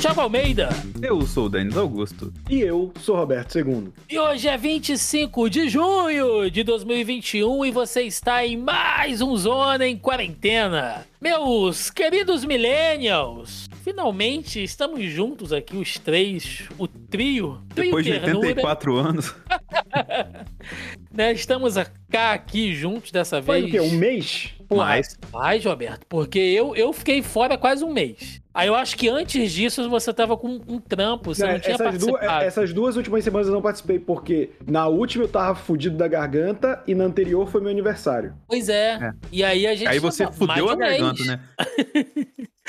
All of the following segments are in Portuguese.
Thiago Almeida. Eu sou o Denis Augusto. E eu sou Roberto II. E hoje é 25 de junho de 2021 e você está em mais um Zona em Quarentena. Meus queridos millennials, finalmente estamos juntos aqui, os três, o trio. trio Depois de ternura. 84 anos. né, estamos cá aqui juntos dessa vez. o quê? Um mês? Mais. Mais, Roberto, porque eu, eu fiquei fora quase um mês. Aí eu acho que antes disso você tava com um trampo, você não, Né, tinha essas, duas, participado. essas duas últimas semanas eu não participei, porque na última eu tava fudido da garganta e na anterior foi meu aniversário. Pois é. É. E aí a gente. Aí você fudeu de a mês. garganta, né?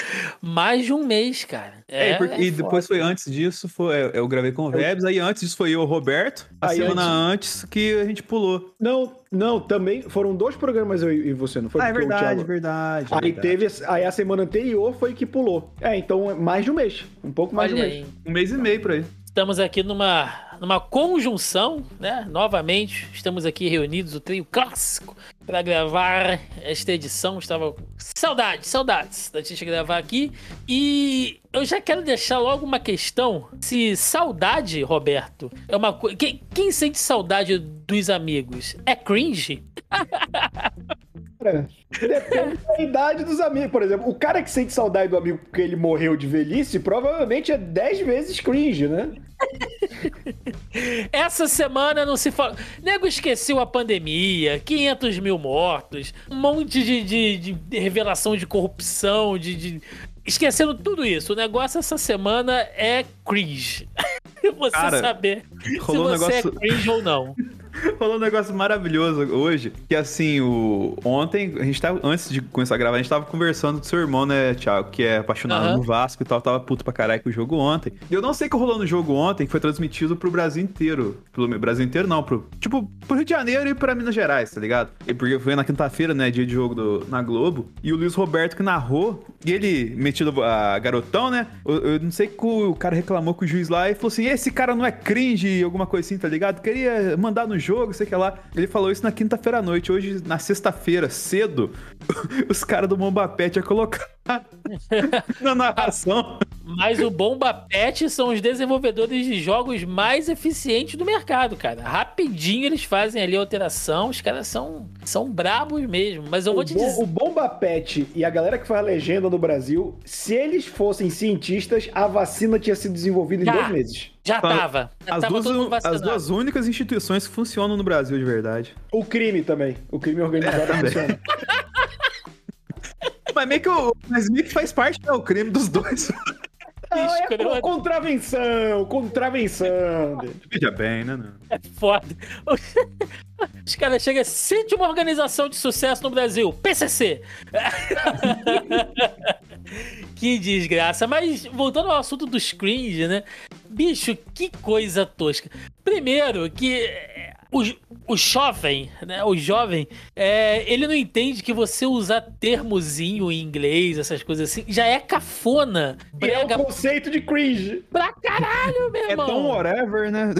Mais de um mês, cara. É, É, porque- e depois foi antes disso, foi, eu- eu gravei com o Vebs, aí antes disso foi eu, o Roberto. A Aí semana antes que a gente pulou. Não, não, também foram dois programas eu e você, não foi? ah, é verdade, verdade. Aí verdade. teve, aí a semana anterior foi que pulou. É, então é mais de um mês, um pouco mais Olha de um mês. aí. Um mês e meio por aí. Estamos aqui numa, numa conjunção, né? Novamente, estamos aqui reunidos, o trio clássico, para gravar esta edição. Estava saudades, saudades da gente gravar aqui. E eu já quero deixar logo uma questão: se saudade, Roberto, é uma coisa. Quem, quem sente saudade dos amigos? É cringe? Cara, Depende da idade dos amigos. Por exemplo, o cara que sente saudade do amigo porque ele morreu de velhice, provavelmente é 10 vezes cringe, né? Essa semana não se fala. Nego esqueceu a pandemia, 500 mil mortos, um monte de, de- de revelação de corrupção, de, de- Esquecendo tudo isso. O negócio essa semana é cringe. Você Cara, saber se rolou um você negócio- é cringe ou não. Falou um negócio maravilhoso hoje, que assim, o ontem, a gente tava, antes de começar a gravar, a gente tava conversando com seu irmão, né, Thiago, que é apaixonado Aham. no Vasco e tal, tava puto pra caralho com o jogo ontem. E eu não sei o que rolou no jogo ontem, que foi transmitido pro Brasil inteiro. Pelo Brasil inteiro não, pro, tipo, pro Rio de Janeiro e pra Minas Gerais, tá ligado? E porque foi na quinta-feira, né, dia de jogo do, na Globo, e o Luiz Roberto que narrou, e ele, metido a garotão, né, eu, eu não sei que o cara reclamou com o juiz lá e falou assim, esse cara não é cringe, alguma coisa assim, tá ligado? Queria mandar no jogo, sei que lá. Ele falou isso na quinta-feira à noite. Hoje, na sexta-feira, cedo, os caras do Bomba Pet ia colocar na narração. Mas o Bomba Pet são os desenvolvedores de jogos mais eficientes do mercado, cara. Rapidinho eles fazem ali a alteração. Os caras são, são brabos mesmo. Mas eu vou o, te Bo- dizer. o Bomba Pet e a galera que faz legenda no Brasil, se eles fossem cientistas, a vacina tinha sido desenvolvida em Já. dois meses. Já tava. Já As tava duas, todo mundo as duas únicas instituições que funcionam no Brasil de verdade. O crime também. O crime organizado É, também. funciona. Mas meio que, o, mas meio que faz parte do crime dos dois. Não, é Escroto. contravenção, contravenção. Veja bem, né? Não? É foda. Os caras chegam, sente uma organização de sucesso no Brasil, PCC. que desgraça. Mas voltando ao assunto dos cringe, né? Bicho, que coisa tosca. Primeiro, que é, o, o jovem, né? O jovem, é, ele não entende que você usar termozinho em inglês, essas coisas assim, já é cafona. E é Brega o conceito de cringe. pra caralho, meu É irmão. tão whatever, né?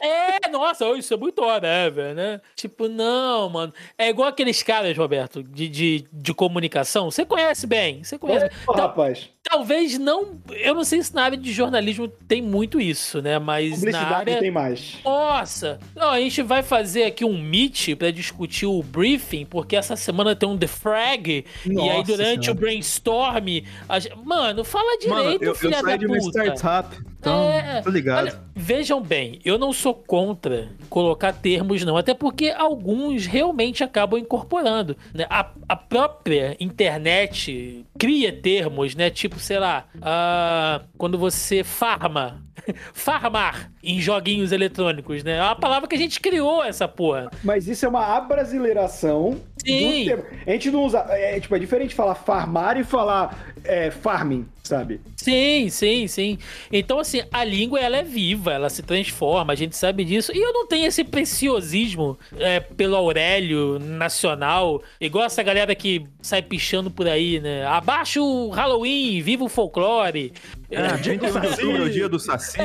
É, nossa, isso é muito whatever, né? Tipo, não, mano. É igual aqueles caras, Roberto, de, de, de comunicação. Você conhece bem, você conhece. bem. Ô, Tal- rapaz, talvez não. Eu não sei se na área de jornalismo tem muito isso, né? Mas na publicidade área. tem mais. Nossa! Não, a gente vai fazer aqui um meet pra discutir o briefing, porque essa semana tem um The Frag, e aí Nossa durante Senhora. o brainstorm. gente- Mano, fala direito, Mano, eu, eu filha da saí de uma puta. startup, então É, tô ligado. Olha, vejam bem, eu não sou contra colocar termos, não. Até porque alguns realmente acabam incorporando. né? A, a própria internet cria termos, né? Tipo, sei lá, ah, quando você farma. Farmar em joguinhos eletrônicos, né? É uma palavra que a gente criou essa porra. Mas isso é uma abrasileiração Sim. A gente não usa. É, tipo, é diferente falar farmar e falar é, farming, sabe? Sim, sim, sim. Então, assim, a língua ela é viva, ela se transforma, a gente sabe disso. E eu não tenho esse preciosismo é, pelo Aurélio nacional, igual essa galera que sai pichando por aí, né? Abaixo o Halloween, viva o folclore. Ah, 31 de outubro é o dia do Saci.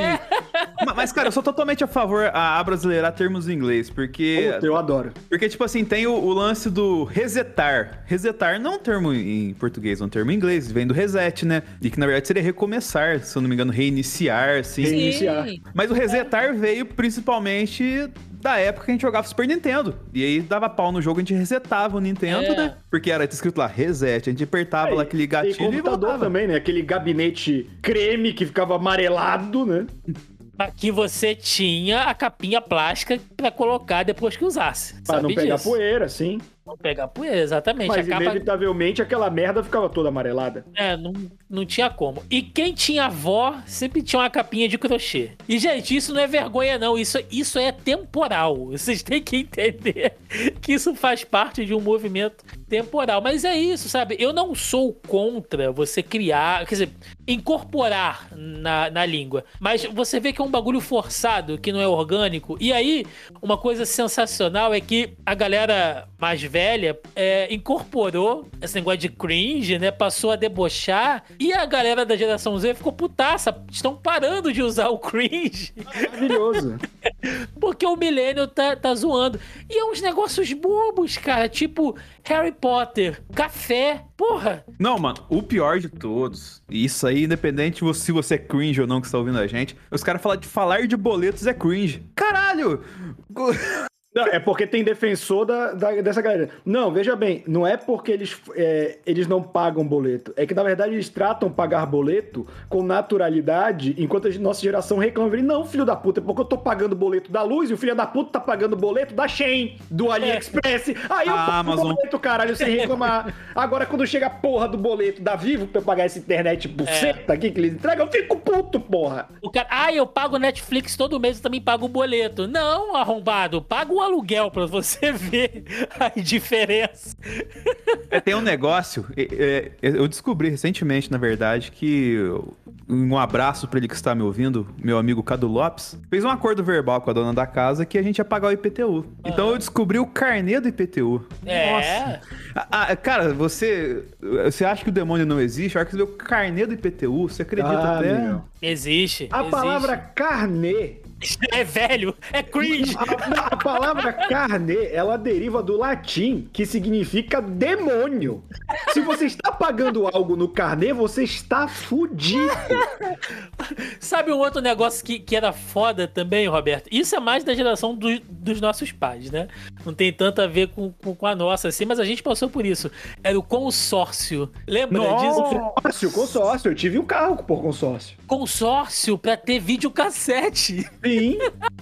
Ma- Mas, cara, eu sou totalmente a favor a abrasileirar termos em inglês, porque. Puta, eu adoro. Porque, tipo assim, tem o, o lance do resetar. Resetar não é um termo em português, é um termo em inglês. Vem do reset, né? E que na verdade seria recomeçar, se eu não me engano, reiniciar, assim. Sim. iniciar. Mas o resetar veio principalmente da época que a gente jogava Super Nintendo. E aí dava pau no jogo, a gente resetava o Nintendo, É. né? Porque era escrito lá, reset. A gente apertava lá aquele E gatilho e, computador voltava. também, né? Aquele gabinete creme que ficava amarelado, né? Que você tinha a capinha plástica pra colocar depois que usasse. Pra não pegar disso? poeira, sim. Não pegar poeira, exatamente. Mas a capa inevitavelmente aquela merda ficava toda amarelada. É, não, não tinha como. E quem tinha avó sempre tinha uma capinha de crochê. E, gente, isso não é vergonha, não. Isso, isso é temporal. Vocês têm que entender que isso faz parte de um movimento temporal. Mas é isso, sabe? Eu não sou contra você criar, quer dizer, incorporar na, na língua. Mas você vê que é um bagulho forçado, que não é orgânico. E aí, uma coisa sensacional é que a galera mais velha é, incorporou esse negócio de cringe, né? Passou a debochar. E a galera da geração Z ficou putaça. Estão parando de usar o cringe. Maravilhoso. Porque o milênio tá, tá zoando. E é uns negócios bobos, cara. Tipo Harry Potter, café. Porra, Não, mano, o pior de todos, isso aí, independente de se você é cringe ou não que está ouvindo a gente, os caras falam de falar de boletos é cringe. Caralho! Não, é porque tem defensor da, da- dessa galera. Não, veja bem, não é porque eles, é, eles não pagam boleto. É que, na verdade, eles tratam pagar boleto com naturalidade, enquanto a nossa geração reclama. Não, filho da puta, é porque eu tô pagando boleto da luz e o filho da puta tá pagando boleto da Shein, do AliExpress. Aí eu Ah, pago Amazon. boleto, caralho, sem reclamar. Agora, quando chega a porra do boleto da Vivo pra eu pagar essa internet buceta aqui que eles entregam, eu fico puto, porra. o cara. Ah, eu pago Netflix todo mês e também pago o boleto. Não, arrombado. Paga o aluguel pra você ver a diferença. É, tem um negócio, é, é, eu descobri recentemente, na verdade, que um abraço pra ele que está me ouvindo, meu amigo Cadu Lopes, fez um acordo verbal com a dona da casa que a gente ia pagar o IPTU. Então eu descobri o carnê do IPTU. É. Nossa. Ah, ah, cara, você, você acha que o demônio não existe? A hora que você vê o carnê do IPTU, você acredita Ah, até? meu. Existe. A existe. palavra carnê É velho, é cringe. A, a palavra carne, ela deriva do latim, que significa demônio. Se você está pagando algo no carnê, você está fudido. Sabe um outro negócio que, que era foda também, Roberto? Isso é mais da geração do- dos nossos pais, né? Não tem tanto a ver com, com, com a nossa, assim, mas a gente passou por isso. Era o consórcio. Lembra disso? Consórcio, consórcio. Eu tive um carro por consórcio. Consórcio pra ter videocassete. Sim.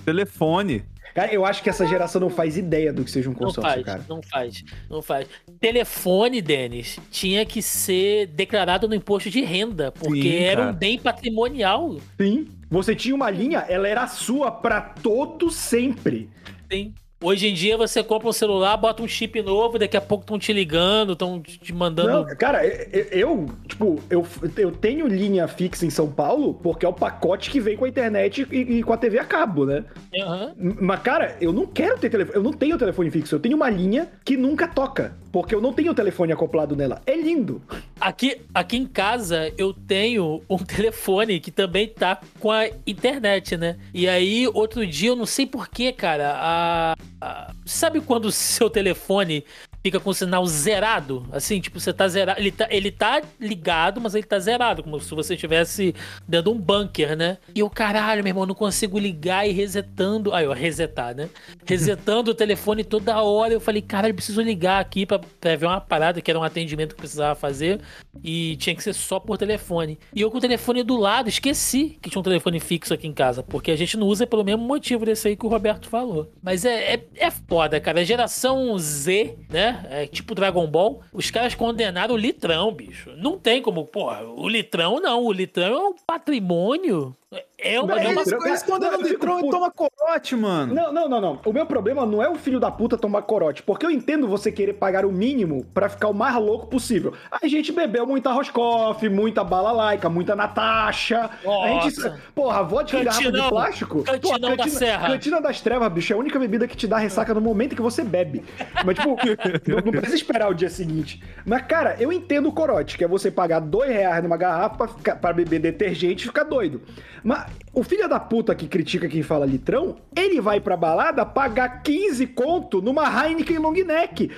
Telefone. Cara, eu acho que essa geração não faz ideia do que seja um Não consórcio, faz, cara. não faz, não faz. Telefone, Denis, tinha que ser declarado no imposto de renda, porque Sim, era um bem patrimonial. Sim. Você tinha uma linha, ela era sua pra todo sempre. Sim. Hoje em dia você compra um celular, bota um chip novo, daqui a pouco estão te ligando, estão te mandando. Não, cara, eu, eu, tipo, eu, eu tenho linha fixa em São Paulo porque é o pacote que vem com a internet e, e com a TV a cabo, né? Aham. Mas, cara, eu não quero ter telefone. Eu não tenho telefone fixo. Eu tenho uma linha que nunca toca. Porque eu não tenho telefone acoplado nela. É lindo. Aqui, aqui em casa eu tenho um telefone que também tá com a internet, né? E aí, outro dia, eu não sei porquê, cara, a, a- sabe quando o seu telefone fica com o sinal zerado? Assim, tipo, você tá zerado. Ele tá, ele tá ligado, mas ele tá zerado, como se você estivesse dando um bunker, né? E eu, caralho, meu irmão, não consigo ligar e resetando. Aí, ó, resetar, né? Resetando o telefone toda hora. Eu falei, caralho, eu preciso ligar aqui pra, pra ver uma parada que era um atendimento que eu precisava fazer. E tinha que ser só por telefone. E eu com o telefone do lado, esqueci que tinha um telefone fixo aqui em casa. Porque a gente não usa pelo mesmo motivo desse aí que o Roberto falou. Mas é, é, é foda, cara. A geração Z, né? É tipo Dragon Ball. Os caras condenaram o litrão, bicho. Não tem como, porra, o litrão não. O litrão é um patrimônio. É uma, Não, é uma Litrão- Eles condenam o litrão e toma corote, mano. Não, não, não, não. O meu problema não é o filho da puta tomar corote. Porque eu entendo você querer pagar o mínimo pra ficar o mais louco possível. A gente bebeu muita Roscoff, muita balalaica, muita Natasha. A gente, Nossa. porra, vodka em garrafa de plástico. Cantinão Porra, da Serra. Cantina das Trevas, bicho, é a única bebida que te dá ressaca no momento que você bebe. Mas, tipo, não, não precisa esperar o dia seguinte. Mas, cara, eu entendo o corote, que é você pagar dois reais numa garrafa pra beber detergente e ficar doido. Mas o filho da puta que critica quem fala litrão, ele vai pra balada pagar 15 conto numa Heineken long neck.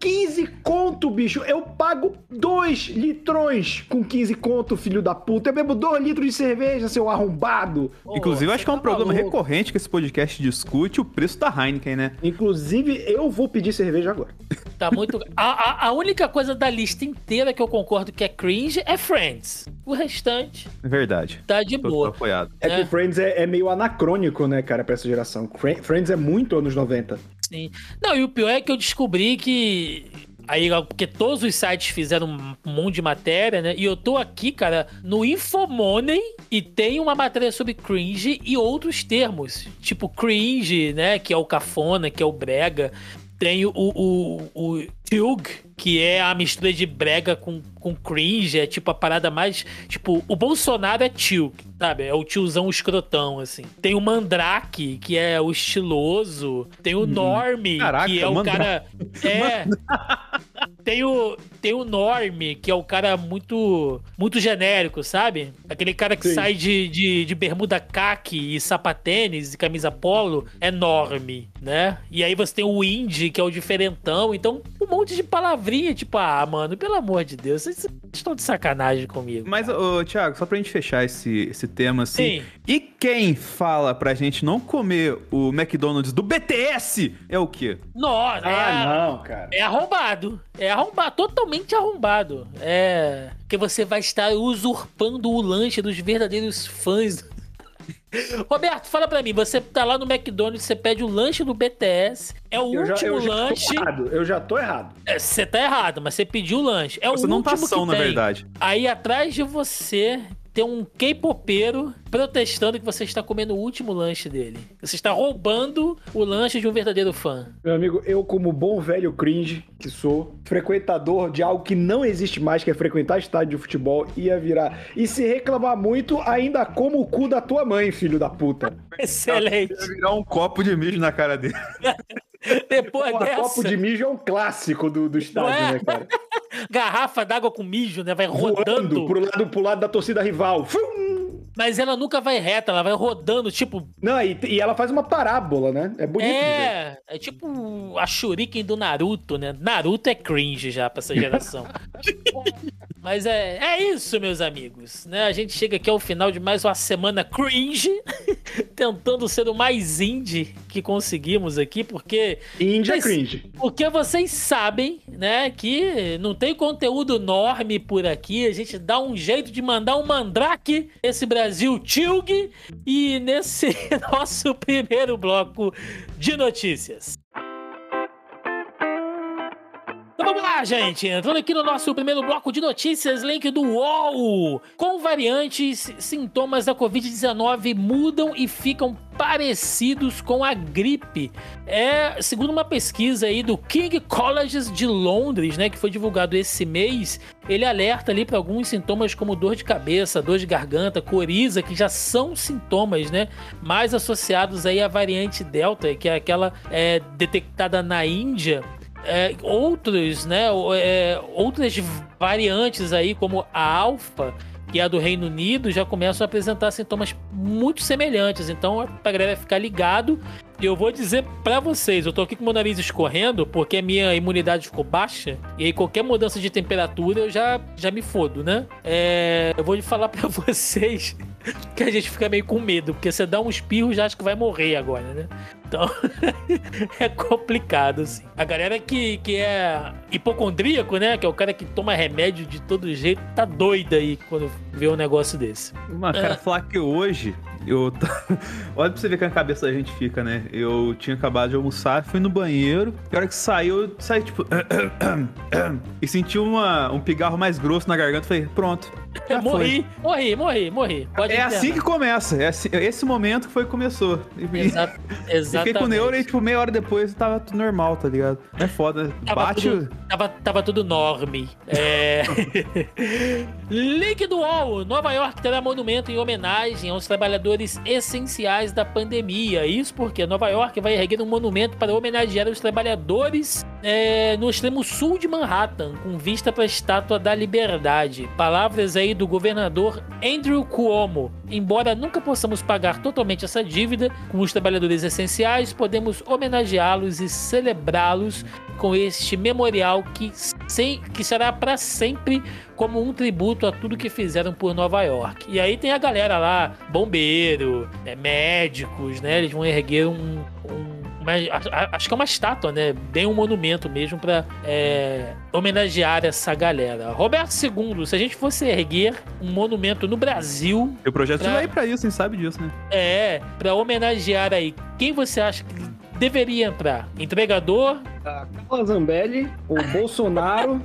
15 conto, bicho. Eu pago 2 litrões com 15 conto, filho da puta. Eu bebo 2 litros de cerveja, seu arrombado. Pô, Inclusive, eu acho que é um tá problema maluco. recorrente que esse podcast discute o preço da Heineken, né? Inclusive, eu vou pedir cerveja agora. Tá muito. A, a, a única coisa da lista inteira que eu concordo que é cringe é Friends. O restante É verdade. tá de Tô, tô boa. apoiado. É, É. que Friends é, é meio anacrônico, né, cara, pra essa geração. Fri- Friends é muito anos 90. Sim. Não, e o pior é que eu descobri que. Aí, porque todos os sites fizeram um monte de matéria, né? E eu tô aqui, cara, no Infomoney e tem uma matéria sobre cringe e outros termos. Tipo cringe, né? Que é o cafona, que é o brega. Tem o, o, o Tug, que é a mistura de brega com, com cringe. É tipo a parada mais. Tipo, o Bolsonaro é tio, sabe? É o tiozão escrotão, assim. Tem o Mandrake, que é o estiloso. Tem o Norme, Caraca, que é o Mandrake. cara. É. Tem o, tem o Norme, que é o cara muito muito genérico, sabe? Aquele cara que Sim. sai de, de, de bermuda caque e sapatênis e camisa polo é Norme, né? E aí você tem o Indie, que é o diferentão. Então, monte de palavrinha, tipo, ah, mano, pelo amor de Deus, vocês estão de sacanagem comigo. Mas, ô, Thiago, só pra gente fechar esse, esse tema, assim. Sim. E quem fala pra gente não comer o McDonald's do BTS é o quê? Nossa, é, Ah, não, cara. é arrombado. É arrombado, totalmente arrombado. É. Que você vai estar usurpando o lanche dos verdadeiros fãs. Roberto, fala pra mim, você tá lá no McDonald's, você pede o lanche do BTS, é o Eu já, último eu já lanche. tô errado. Eu já tô errado. É, Você tá errado, mas você pediu o lanche. É Você o não tá último ação, que na tem. verdade. Aí atrás de você tem um K-popeiro protestando que você está comendo o último lanche dele. Você está roubando o lanche de um verdadeiro fã. Meu amigo, eu, como bom velho cringe que sou, frequentador de algo que não existe mais, que é frequentar estádio de futebol, ia virar. E se reclamar muito, ainda como o cu da tua mãe, filho da puta. Excelente. Ia virar um copo de mijo na cara dele. Depois dessa, copo de mijo é um clássico do, do estádio, é? né, cara? garrafa d'água com mijo, né? Vai Voando rodando. pro lado, pro lado da torcida rival. Fum! Mas ela nunca vai reta, ela vai rodando, tipo. Não, e, e ela faz uma parábola, né? É bonito. É, é tipo a Shuriken do Naruto, né? Naruto é cringe já pra essa geração. Mas é, é isso, meus amigos. Né? A gente chega aqui ao final de mais uma semana cringe, tentando ser o mais indie que conseguimos aqui, porque Índia Mas- cringe. porque vocês sabem, né, que não tem conteúdo enorme por aqui. A gente dá um jeito de mandar um mandrake esse Brasil Tilg e nesse nosso primeiro bloco de notícias. Vamos lá, gente. Entrando aqui no nosso primeiro bloco de notícias, link do UOL. Com variantes, sintomas da Covid-19 mudam e ficam parecidos com a gripe. É, segundo uma pesquisa aí do King Colleges de Londres, né, que foi divulgado esse mês, ele alerta ali para alguns sintomas como dor de cabeça, dor de garganta, coriza, que já são sintomas, né, mais associados aí à variante Delta, que é aquela é, detectada na Índia é, outros, né, é, outras variantes aí, como a alfa, que é a do Reino Unido, já começam a apresentar sintomas muito semelhantes. Então, pra galera ficar ligado, e eu vou dizer pra vocês, eu tô aqui com meu nariz escorrendo, porque a minha imunidade ficou baixa, e aí qualquer mudança de temperatura eu já, já me fodo, né? É, eu vou falar pra vocês que a gente fica meio com medo, porque você dá um espirro já acha que vai morrer agora, né? Então, é complicado, assim. A galera que, que é hipocondríaco, né? Que é o cara que toma remédio de todo jeito, tá doida aí quando vê um negócio desse. Mano, cara, falar que hoje eu. Olha pra você ver que a cabeça da gente fica, né? Eu tinha acabado de almoçar, fui no banheiro. E a hora que saiu, eu saí tipo. e senti uma, um pigarro mais grosso na garganta. Falei, pronto. Morri, morri, morri, morri. Pode é assim que começa. É assim- esse momento que foi que começou. E- Exa Fiquei exatamente. com neuro e, tipo, meia hora depois tava tudo normal, tá ligado? É foda. Tava Bate. tudo, tava, tava tudo norme. É... Link do UOL. Nova York terá monumento em homenagem aos trabalhadores essenciais da pandemia. Isso porque Nova York vai erguer um monumento para homenagear os trabalhadores é, no extremo sul de Manhattan, com vista para a Estátua da Liberdade. Palavras aí do governador Andrew Cuomo. Embora nunca possamos pagar totalmente essa dívida com os trabalhadores essenciais, podemos homenageá-los e celebrá-los com este memorial que, sem, que será para sempre como um tributo a tudo que fizeram por Nova York. E aí tem a galera lá, bombeiro, né, médicos, né? Eles vão erguer um, um a- acho que é uma estátua, né? Bem um monumento mesmo para homenagear essa galera. Roberto II, se a gente fosse erguer um monumento no Brasil, E o projeto Pra- vai pra isso, hein? Sabe disso, né? é para homenagear aí, quem você acha que deveria entrar? Entregador, A Carla Zambelli, o Bolsonaro,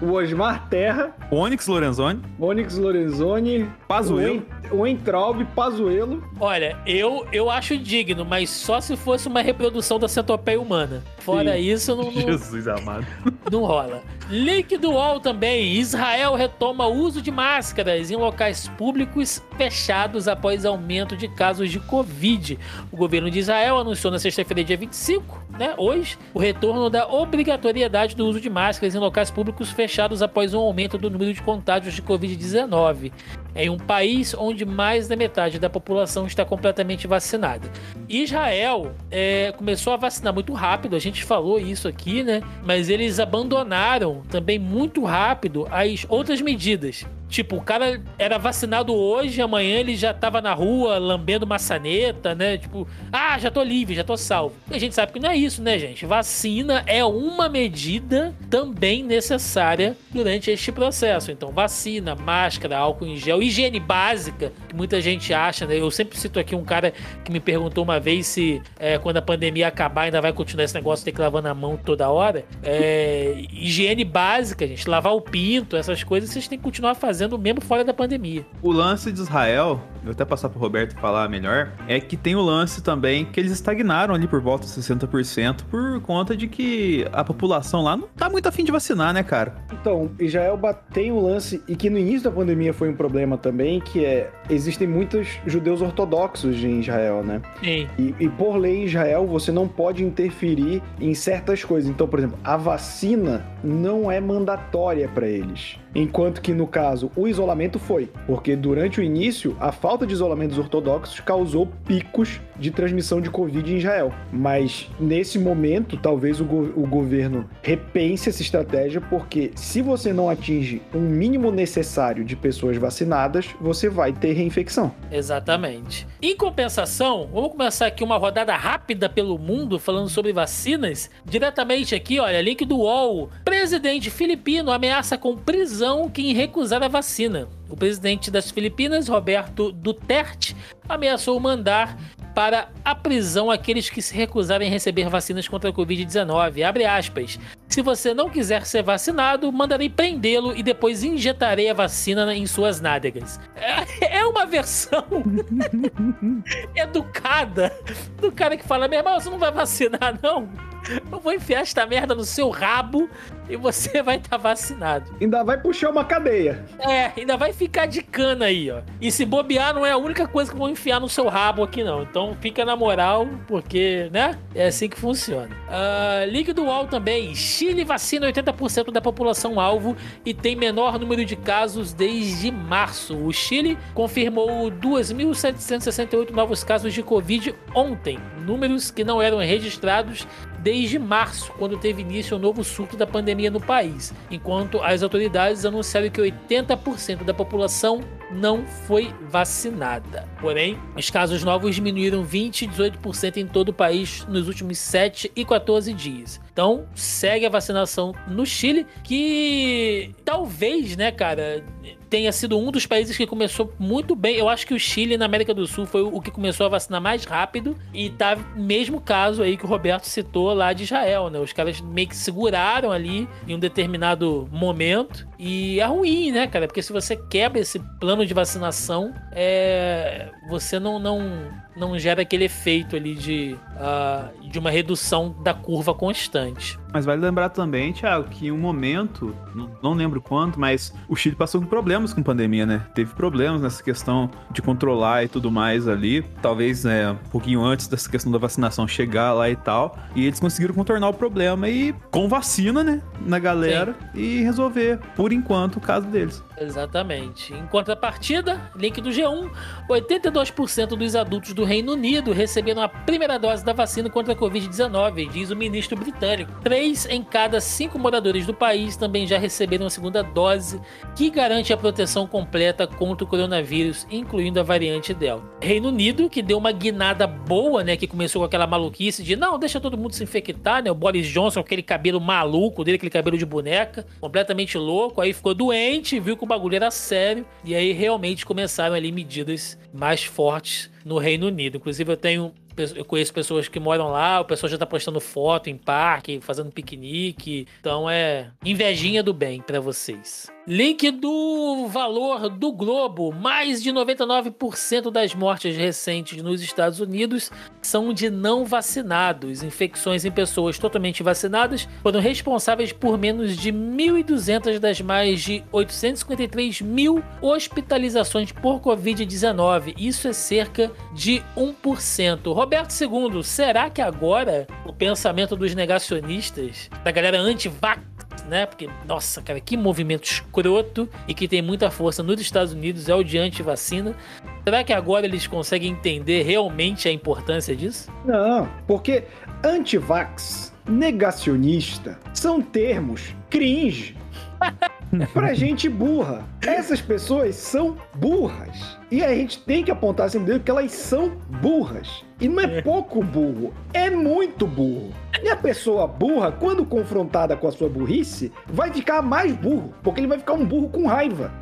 o Osmar Terra, Onyx Lorenzoni, Onyx Lorenzoni, Pazuello. o, En, o Entraub, Pazuello. Olha, eu, eu acho digno, mas só se fosse uma reprodução da centopeia humana. Fora Sim. isso, não, não, Jesus amado. não rola. Link do UOL também. Israel retoma o uso de máscaras em locais públicos fechados após aumento de casos de Covid. O governo de Israel anunciou na sexta-feira, dia 25, né, hoje, o retorno da obrigatoriedade do uso de máscaras em locais públicos fechados após um aumento do número de contágios de Covid-19 em um país onde mais da metade da população está completamente vacinada. Israel é, começou a vacinar muito rápido, a gente falou isso aqui, né? Mas eles abandonaram também muito rápido as outras medidas. Tipo, o cara era vacinado hoje, amanhã ele já tava na rua lambendo maçaneta, né? Tipo, ah, já tô livre, já tô salvo. A gente sabe que não é isso, né, gente? Vacina é uma medida também necessária durante este processo. Então, vacina, máscara, álcool em gel, higiene básica, que muita gente acha, né? Eu sempre cito aqui um cara que me perguntou uma vez se é, quando a pandemia acabar ainda vai continuar esse negócio de ter que lavar na mão toda hora. É, higiene básica, gente, lavar o pinto, essas coisas vocês têm que continuar fazendo mesmo fora da pandemia. O lance de Israel, eu vou até passar pro Roberto falar melhor, é que tem o lance também que eles estagnaram ali por volta de 60% por conta de que a população lá não tá muito afim de vacinar, né, cara? Então, Israel tem um lance, e que no início da pandemia foi um problema também, que é, existem muitos judeus ortodoxos em Israel, né? Sim. E, e por lei em Israel, você não pode interferir em certas coisas. Então, por exemplo, a vacina não é mandatória para eles. Enquanto que, no caso, o isolamento foi. Porque durante o início, a falta de isolamento dos ortodoxos causou picos de transmissão de Covid em Israel. Mas, nesse momento, talvez o, go- o governo repense essa estratégia, porque se você não atinge um mínimo necessário de pessoas vacinadas, você vai ter reinfecção. Exatamente. Em compensação, vamos começar aqui uma rodada rápida pelo mundo falando sobre vacinas. Diretamente aqui, olha, link do UOL. Presidente filipino ameaça com prisão quem recusar a vacina. O presidente das Filipinas, Roberto Duterte, ameaçou mandar para a prisão aqueles que se recusarem a receber vacinas contra a Covid-19. Abre aspas. Se você não quiser ser vacinado, mandarei prendê-lo e depois injetarei a vacina em suas nádegas. É é uma versão educada do cara que fala: meu irmão, você não vai vacinar, não? Eu vou enfiar esta merda no seu rabo e você vai estar vacinado. Ainda vai puxar uma cadeia. É, ainda vai ficar de cana aí, ó. E se bobear, não é a única coisa que vão enfiar no seu rabo aqui, não. Então fica na moral, porque, né? É assim que funciona. Uh, Ligue do UOL também. Chile vacina 80% da população alvo e tem menor número de casos desde março. O Chile confirmou 2.768 novos casos de Covid ontem. Números que não eram registrados desde março, quando teve início o novo surto da pandemia no país, enquanto as autoridades anunciaram que 80% da população não foi vacinada. Porém, os casos novos diminuíram 20 e 18% em todo o país nos últimos 7 e 14 dias. Então, segue a vacinação no Chile, que talvez, né, cara, tenha sido um dos países que começou muito bem. Eu acho que o Chile, na América do Sul, foi o que começou a vacinar mais rápido. E tá mesmo caso aí que o Roberto citou lá de Israel, né? Os caras meio que seguraram ali em um determinado momento. E é ruim, né, cara? Porque se você quebra esse plano de vacinação, é... você não, não, não gera aquele efeito ali de, uh, de uma redução da curva constante. Mas vale lembrar também, Thiago, que em um momento, não lembro quanto, mas o Chile passou com problemas com pandemia, né? Teve problemas nessa questão de controlar e tudo mais ali. Talvez é, um pouquinho antes dessa questão da vacinação chegar lá e tal. E eles conseguiram contornar o problema e com vacina, né? Na galera Sim. e resolver, por enquanto, o caso deles. Exatamente. Em contrapartida, link do G1, 82% dos adultos do Reino Unido receberam a primeira dose da vacina contra a Covid-19, diz o ministro britânico. Três em cada cinco moradores do país também já receberam a segunda dose, que garante a proteção completa contra o coronavírus, incluindo a variante Delta. Reino Unido, que deu uma guinada boa, né, que começou com aquela maluquice de não, deixa todo mundo se infectar, né, o Boris Johnson, aquele cabelo maluco dele, aquele cabelo de boneca, completamente louco, aí ficou doente, viu que o bagulho era sério, e aí realmente começaram ali medidas mais fortes no Reino Unido. Inclusive, eu tenho. Eu conheço pessoas que moram lá, o pessoal já tá postando foto em parque, fazendo piquenique. Então é invejinha do bem para vocês. Link do valor do Globo: mais de 99% das mortes recentes nos Estados Unidos são de não vacinados. Infecções em pessoas totalmente vacinadas foram responsáveis por menos de 1.200 das mais de 853 mil hospitalizações por Covid-19. Isso é cerca de 1%. Roberto II, será que agora o pensamento dos negacionistas, da galera anti-vax, né? Porque, nossa, cara, que movimento escroto e que tem muita força nos Estados Unidos é o de anti-vacina. Será que agora eles conseguem entender realmente a importância disso? Não, porque anti-vax, negacionista, são termos cringe. pra gente burra. Essas pessoas são burras. E a gente tem que apontar sempre dedo que elas são burras. E não é, é pouco burro, é muito burro. E a pessoa burra, quando confrontada com a sua burrice, vai ficar mais burro, porque ele vai ficar um burro com raiva.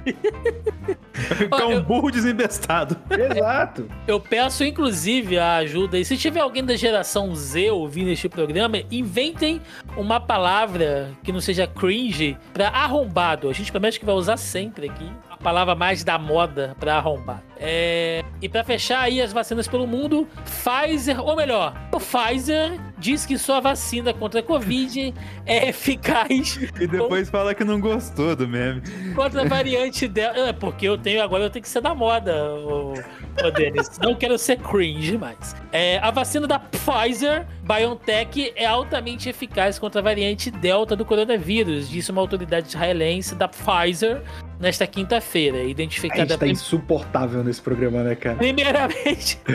Vai ficar um burro desembestado. Exato. Eu peço, inclusive, a ajuda. E se tiver alguém da geração Z ouvindo este programa, inventem uma palavra que não seja cringe para arrombado. A gente promete que vai usar sempre aqui palavra mais da moda para arrombar. É... E para fechar aí as vacinas pelo mundo, Pfizer, ou melhor, o Pfizer diz que sua vacina contra a Covid é eficaz. E depois com... fala que não gostou do meme. Contra a variante dela. É, porque eu tenho agora, eu tenho que ser da moda, o, o Denis. Não quero ser cringe mais. É, a vacina da Pfizer BioNTech é altamente eficaz contra a variante Delta do coronavírus, disse uma autoridade israelense da Pfizer nesta quinta-feira, identificada... A gente tá insuportável nesse programa, né, cara? Primeiramente,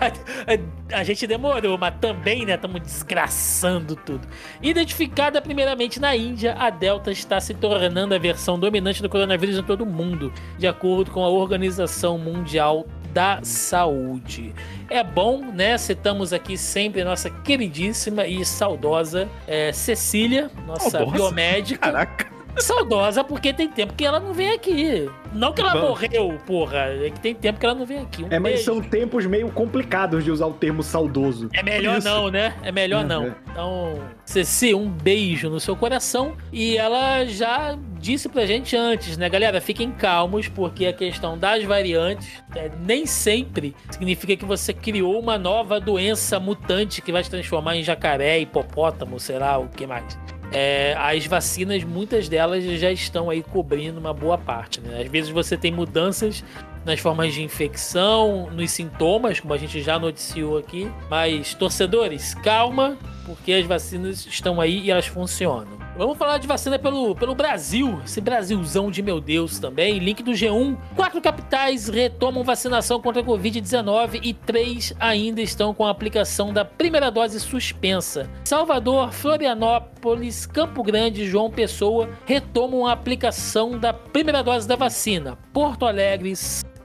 a, a, a, gente demorou, mas também, né, estamos desgraçando tudo. Identificada primeiramente na Índia, a Delta está se tornando a versão dominante do coronavírus em todo o mundo, de acordo com a Organização Mundial da Saúde. É bom, né? Citamos aqui sempre a nossa queridíssima e saudosa é, Cecília, nossa oh, biomédica. Caraca. Saudosa porque tem tempo que ela não vem aqui. Não que ela Bom. morreu, porra. É que tem tempo que ela não vem aqui. Um é, mas beijo. são tempos meio complicados de usar o termo saudoso. É melhor Isso. não, né? É melhor não. É. Então, Ceci, um beijo no seu coração. E ela já disse pra gente antes, né, galera? Fiquem calmos, porque a questão das variantes é, nem sempre significa que você criou uma nova doença mutante que vai se transformar em jacaré, hipopótamo, sei lá, o que mais. É, as vacinas, muitas delas já estão aí cobrindo uma boa parte. Né? Às vezes você tem mudanças nas formas de infecção, nos sintomas, como a gente já noticiou aqui. Mas, torcedores, calma, porque as vacinas estão aí e elas funcionam. Vamos falar de vacina pelo, pelo Brasil, esse Brasilzão de meu Deus também. Link do G1. Quatro capitais retomam vacinação contra a Covid-19 e três ainda estão com a aplicação da primeira dose suspensa. Salvador, Florianópolis, Campo Grande e João Pessoa retomam a aplicação da primeira dose da vacina. Porto Alegre,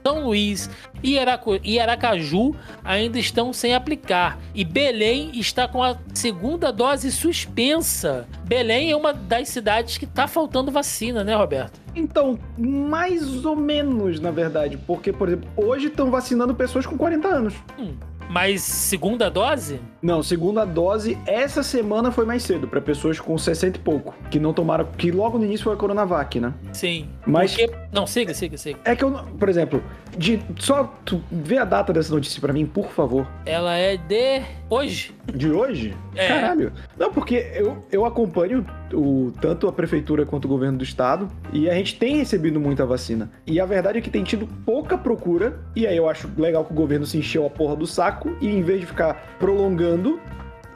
são Luís e Aracaju ainda estão sem aplicar. E Belém está com a segunda dose suspensa. Belém é uma das cidades que está faltando vacina, né, Roberto? Então, mais ou menos, na verdade. Porque, por exemplo, hoje estão vacinando pessoas com 40 anos. Hum. Mas segunda dose? Não, segunda dose, essa semana foi mais cedo, pra pessoas com 60 e pouco, que não tomaram, que logo no início foi a Coronavac, né? Sim. Mas- Porque... Não, siga, siga, siga. É que eu, por exemplo, de, só tu vê a data dessa notícia pra mim, por favor. Ela é de hoje. De hoje? É. Caralho. Não, porque eu, eu acompanho o, tanto a prefeitura quanto o governo do estado e a gente tem recebido muita vacina. E a verdade é que tem tido pouca procura. E aí eu acho legal que o governo se encheu a porra do saco e em vez de ficar prolongando,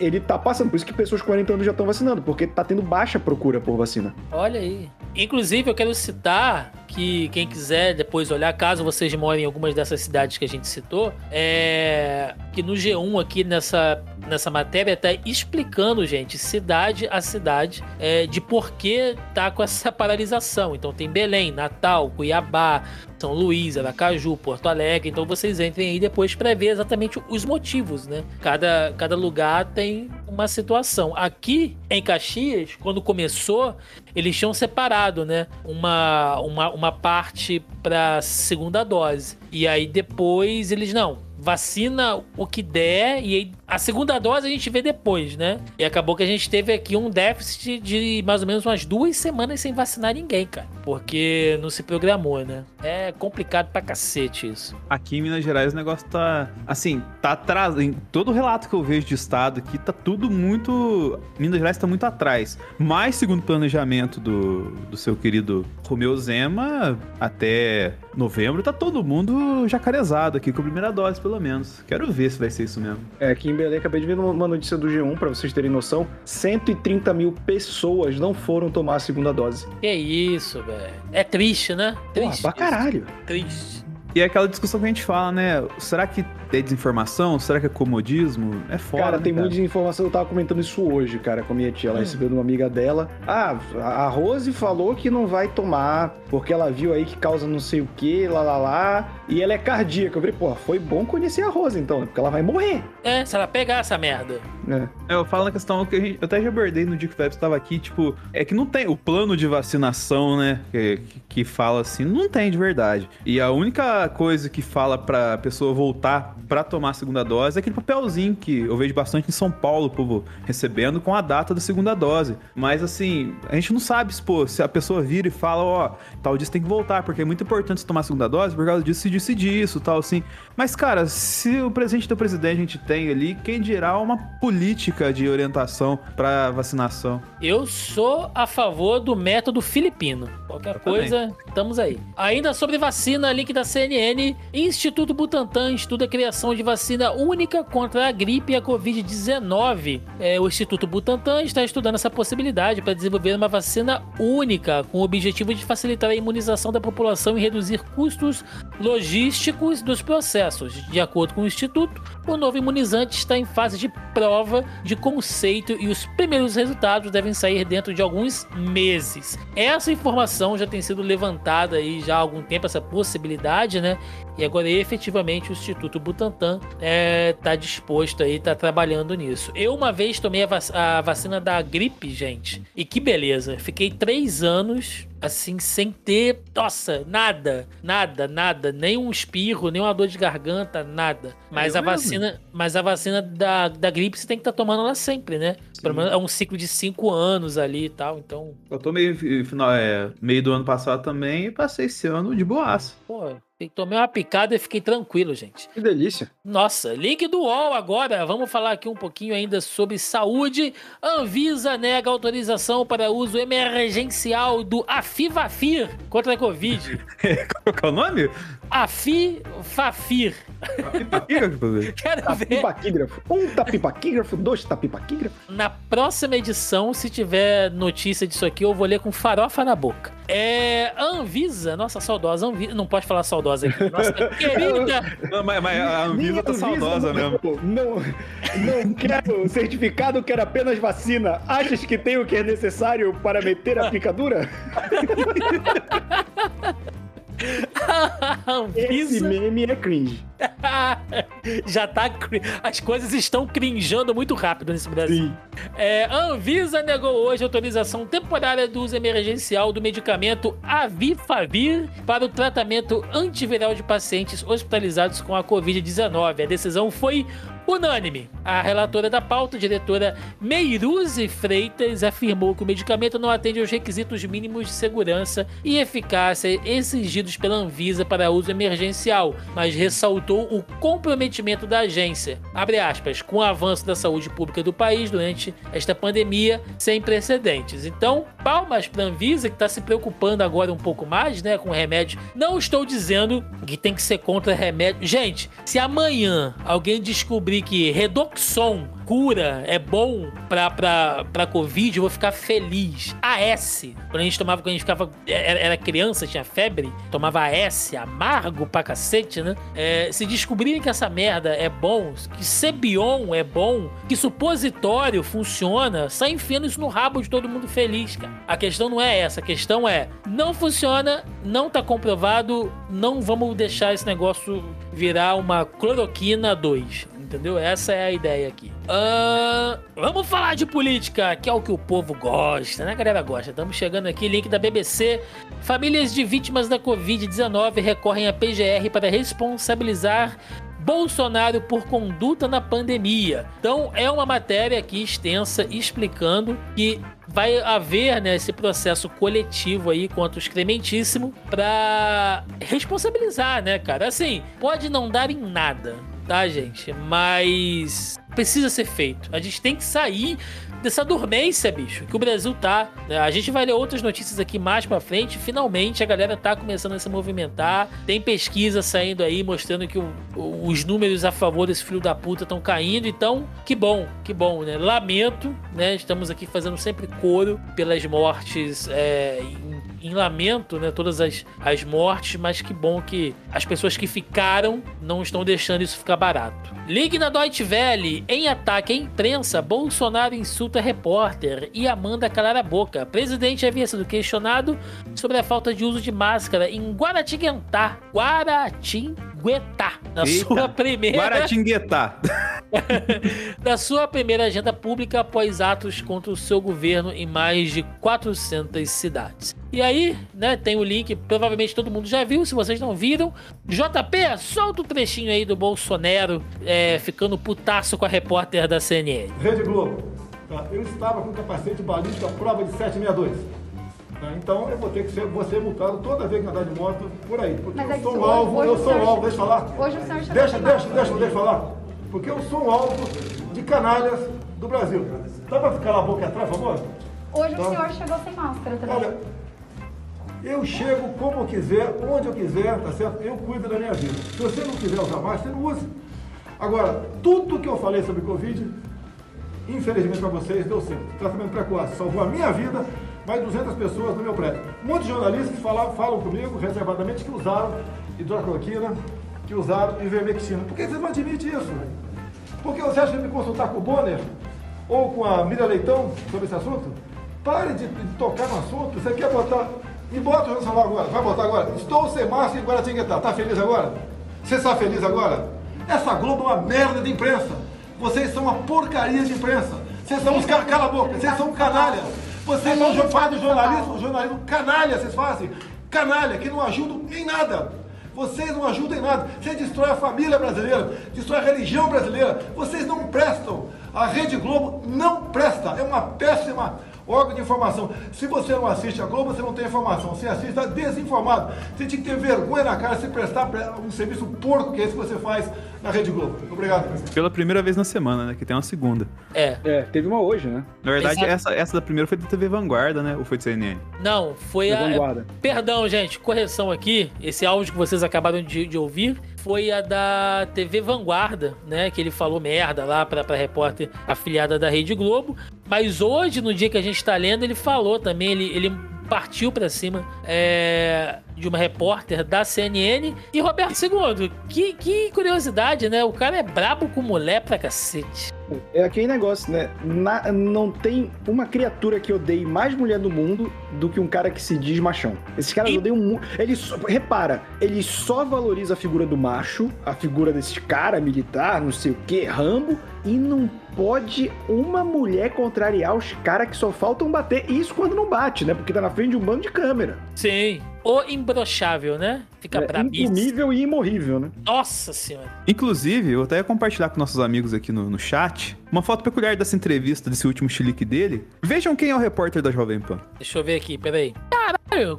ele tá passando. Por isso que pessoas com 40 anos já estão vacinando, porque tá tendo baixa procura por vacina. Olha aí. Inclusive, eu quero citar que quem quiser depois olhar, caso vocês morem em algumas dessas cidades que a gente citou, é que no G1 aqui nessa, nessa matéria tá explicando, gente, cidade a cidade, é, de por que tá com essa paralisação. Então tem Belém, Natal, Cuiabá, São Luís, Aracaju, Porto Alegre. Então vocês entrem aí depois para ver exatamente os motivos, né? Cada, cada lugar tem uma situação. Aqui em Caxias, quando começou, eles tinham separado, né? Uma, uma, uma parte para segunda dose. E aí depois eles não. Vacina o que der, e aí a segunda dose a gente vê depois, né? E acabou que a gente teve aqui um déficit de mais ou menos umas duas semanas sem vacinar ninguém, cara. Porque não se programou, né? É complicado pra cacete isso. Aqui em Minas Gerais o negócio tá. Assim, tá atrás. Em todo relato que eu vejo de estado aqui, tá tudo muito. Minas Gerais tá muito atrás. Mas, segundo o planejamento do, do seu querido Romeu Zema, até novembro tá todo mundo jacarezado aqui com a primeira dose, pelo menos. Quero ver se vai ser isso mesmo. É, aqui em Belém, acabei de ver uma notícia do G1, pra vocês terem noção: 130 mil pessoas não foram tomar a segunda dose. Que isso, velho. É triste, né? Porra, Triste. pra caralho. Triste. E é aquela discussão que a gente fala, né? Será que é desinformação? Será que é comodismo? É foda. cara, né, tem muita informação. Eu tava comentando isso hoje, cara, com a minha tia. Ela Hum. recebeu de uma amiga dela. Ah, a Rose falou que não vai tomar, porque ela viu aí que causa não sei o que, lá lá lá. E ela é cardíaca. Eu falei, pô, foi bom conhecer a Rose então, porque ela vai morrer. É, se ela pegar essa merda. né? É, Eu falo na questão que a gente, eu até já abordei no dia que o Febs estava aqui, tipo, é que não tem o plano de vacinação, né, que, que fala assim, não tem de verdade. E a única coisa que fala pra pessoa voltar pra tomar a segunda dose é aquele papelzinho que eu vejo bastante em São Paulo, o povo recebendo com a data da segunda dose. Mas assim, a gente não sabe, pô, se a pessoa vira e fala, ó, tal dia você tem que voltar, porque é muito importante você tomar a segunda dose por causa disso, disso e disso, tal assim. Mas, cara, se o presente do presidente a gente tem ali, quem dirá uma política de orientação pra vacinação? Eu sou a favor do método filipino. Qualquer coisa, estamos aí. Ainda sobre vacina, link da CNN. Instituto Butantan estuda a criação de vacina única contra a gripe e a Covid-19. É, o Instituto Butantan está estudando essa possibilidade para desenvolver uma vacina única, com o objetivo de facilitar a imunização da população e reduzir custos logísticos dos processos. De acordo com o Instituto, o novo imunizante está em fase de prova de conceito e os primeiros resultados devem sair dentro de alguns meses. Essa informação já tem sido levantada aí já há algum tempo, essa possibilidade, né? E agora efetivamente o Instituto Butantan está disposto aí, está trabalhando nisso. Eu uma vez tomei a, vac- a vacina da gripe, gente, e que beleza. Fiquei três anos assim, sem ter, nossa, nada, nada, nada, nem um espirro, nem uma dor de garganta, nada. Mas a mesmo. vacina, mas a vacina da, da gripe você tem que estar tomando ela sempre, né? Pelo menos é um ciclo de cinco anos ali e tal, então, Eu tomei eh, final, é, meio do ano passado também e passei esse ano de boaça. pô, tomei uma picada e fiquei tranquilo, gente. Que delícia. Nossa, link do UOL agora. Vamos falar aqui um pouquinho ainda sobre saúde. Anvisa nega autorização para uso emergencial do Afivafir contra a Covid. Qual é o nome? Afifafir. Quero ver Tapipaquígrafo. Um tapipaquígrafo, dois tapipaquígrafos. na próxima edição, se tiver notícia disso aqui, eu vou ler com farofa na boca. É. Anvisa, nossa saudosa Anvisa. Não pode falar saudosa aqui. Nossa querida. Não, mas, mas a Anvisa tá saudosa não, mesmo. Não, não quero certificado, quero apenas vacina. Achas que tem o que é necessário para meter a picadura? Esse meme é cringe. Já tá. As coisas estão crinjando muito rápido nesse Brasil. Sim. É, Anvisa negou hoje a autorização temporária do uso emergencial do medicamento Avifavir para o tratamento antiviral de pacientes hospitalizados com a Covid-19. A decisão foi unânime. A relatora da pauta, diretora Meiruze Freitas, afirmou que o medicamento não atende aos requisitos mínimos de segurança e eficácia exigidos pela Anvisa para uso emergencial, mas ressaltou o comprometimento da agência, aspas, com o avanço da saúde pública do país durante esta pandemia sem precedentes. Então, palmas para a Anvisa, que está se preocupando agora um pouco mais né, com o remédio. Não estou dizendo que tem que ser contra remédio. Gente, se amanhã alguém descobrir que Redoxon cura é bom pra, pra, pra Covid, eu vou ficar feliz. AS, quando a gente tomava, quando a gente ficava, era, era criança, tinha febre, tomava AS, amargo pra cacete, né? É, se descobrirem que essa merda é bom, que Cebion é bom, que supositório funciona, sai enfiando isso no rabo de todo mundo feliz, cara. A questão não é essa, a questão é, não funciona, não tá comprovado, não vamos deixar esse negócio virar uma cloroquina 2 entendeu? Essa é a ideia aqui. Uh, vamos falar de política, que é o que o povo gosta, né? A galera gosta. Estamos chegando aqui, link da BBC. Famílias de vítimas da Covid-19 recorrem à PGR para responsabilizar Bolsonaro por conduta na pandemia. Então é uma matéria aqui extensa explicando que vai haver né, esse processo coletivo aí contra o excrementíssimo para responsabilizar, né, cara? Assim, pode não dar em nada, tá, gente? Mas precisa ser feito. A gente tem que sair dessa dormência, bicho, que o Brasil tá. Né? A gente vai ler outras notícias aqui mais pra frente. Finalmente a galera tá começando a se movimentar. Tem pesquisa saindo aí mostrando que o, os números a favor desse filho da puta estão caindo. Então, que bom, que bom, né? Lamento, né? Estamos aqui fazendo sempre coro pelas mortes é, em em lamento, né, todas as, as mortes, mas que bom que as pessoas que ficaram não estão deixando isso ficar barato. Ligue na Deutsche Welle, em ataque à imprensa, Bolsonaro insulta repórter e Amanda calar a boca. Presidente havia sido questionado sobre a falta de uso de máscara em Guaratinguetá. Guaratinguetá. Na Eita, sua primeira... Guaratinguetá. na sua primeira agenda pública após atos contra o seu governo em mais de 400 cidades. E aí, né, tem o link, provavelmente todo mundo já viu, se vocês não viram. JP, solta o um trechinho aí do Bolsonaro é, ficando putaço com a repórter da CNN. Rede Globo, tá? eu estava com capacete balístico à prova de 762. Tá? Então eu vou ter que ser, vou ser multado toda vez que andar de moto por aí. Porque Mas eu é sou um alvo, eu sou um alvo, deixa eu falar. Hoje o senhor deixa, deixa, deixa, deixa, deixa eu falar. Porque eu sou um alvo de canalhas do Brasil. Dá para ficar a boca atrás, por favor? Hoje tá? o senhor chegou sem máscara também. Olha, eu chego como eu quiser, onde eu quiser, tá certo? Eu cuido da minha vida. Se você não quiser usar máscara, você não use. Agora, tudo que eu falei sobre Covid, infelizmente para vocês, deu certo. Tratamento precoce salvou a minha vida, mais 200 pessoas no meu prédio. Muitos jornalistas falam, falam comigo, reservadamente, que usaram hidrocloroquina, que usaram ivermectina. Por que vocês não admitem isso? Porque você acha que me consultar com o Bonner ou com a Miriam Leitão sobre esse assunto? Pare de, de tocar no assunto. Você quer botar e bota o Nacional agora. Vai botar agora. Estou sem máscara em Guaratinguetá. Tá feliz agora? Você está feliz agora? Essa Globo é uma merda de imprensa. Vocês são uma porcaria de imprensa. Vocês são uns caras, cala a boca, vocês são canalha. Vocês são fazem jornalismo, jornalismo canalha, vocês fazem. Canalha, que não ajudam em nada. Vocês não ajudam em nada. Você destrói a família brasileira, destrói a religião brasileira. Vocês não prestam. A Rede Globo não presta. É uma péssima órgão de informação. Se você não assiste a Globo, você não tem informação. Se assiste, está desinformado. Você tinha que ter vergonha na cara se prestar um serviço porco que é esse que você faz na Rede Globo. Obrigado. Pela primeira vez na semana, né? Que tem uma segunda. É. É, teve uma hoje, né? Na verdade, essa, essa da primeira foi da TV Vanguarda, né? Ou foi do CNN? Não, foi, foi a. Vanguarda. Perdão, gente, correção aqui. Esse áudio que vocês acabaram de, de ouvir foi a da TV Vanguarda, né? Que ele falou merda lá pra, pra repórter afiliada da Rede Globo. Mas hoje, no dia que a gente tá lendo, ele falou também, ele, ele partiu para cima é, de uma repórter da CNN. E Roberto II, que, que curiosidade, né? O cara é brabo com mulher pra cacete. É aquele negócio, né? Na, não tem uma criatura que odeie mais mulher do mundo do que um cara que se diz machão. Esses caras e... odeiam muito. Ele só, repara, ele só valoriza a figura do macho, a figura desse cara militar, não sei o que, Rambo, e não pode uma mulher contrariar os caras que só faltam bater. Isso quando não bate, né? Porque tá na frente de um bando de câmera. Sim. O imbrochável, né? Fica É, brabíssimo. incomível e imorrível, né? Nossa senhora. Inclusive, eu até ia compartilhar com nossos amigos aqui no, no chat uma foto peculiar dessa entrevista, desse último chilique dele. Vejam quem é o repórter da Jovem Pan. Deixa eu ver aqui, peraí. Caralho,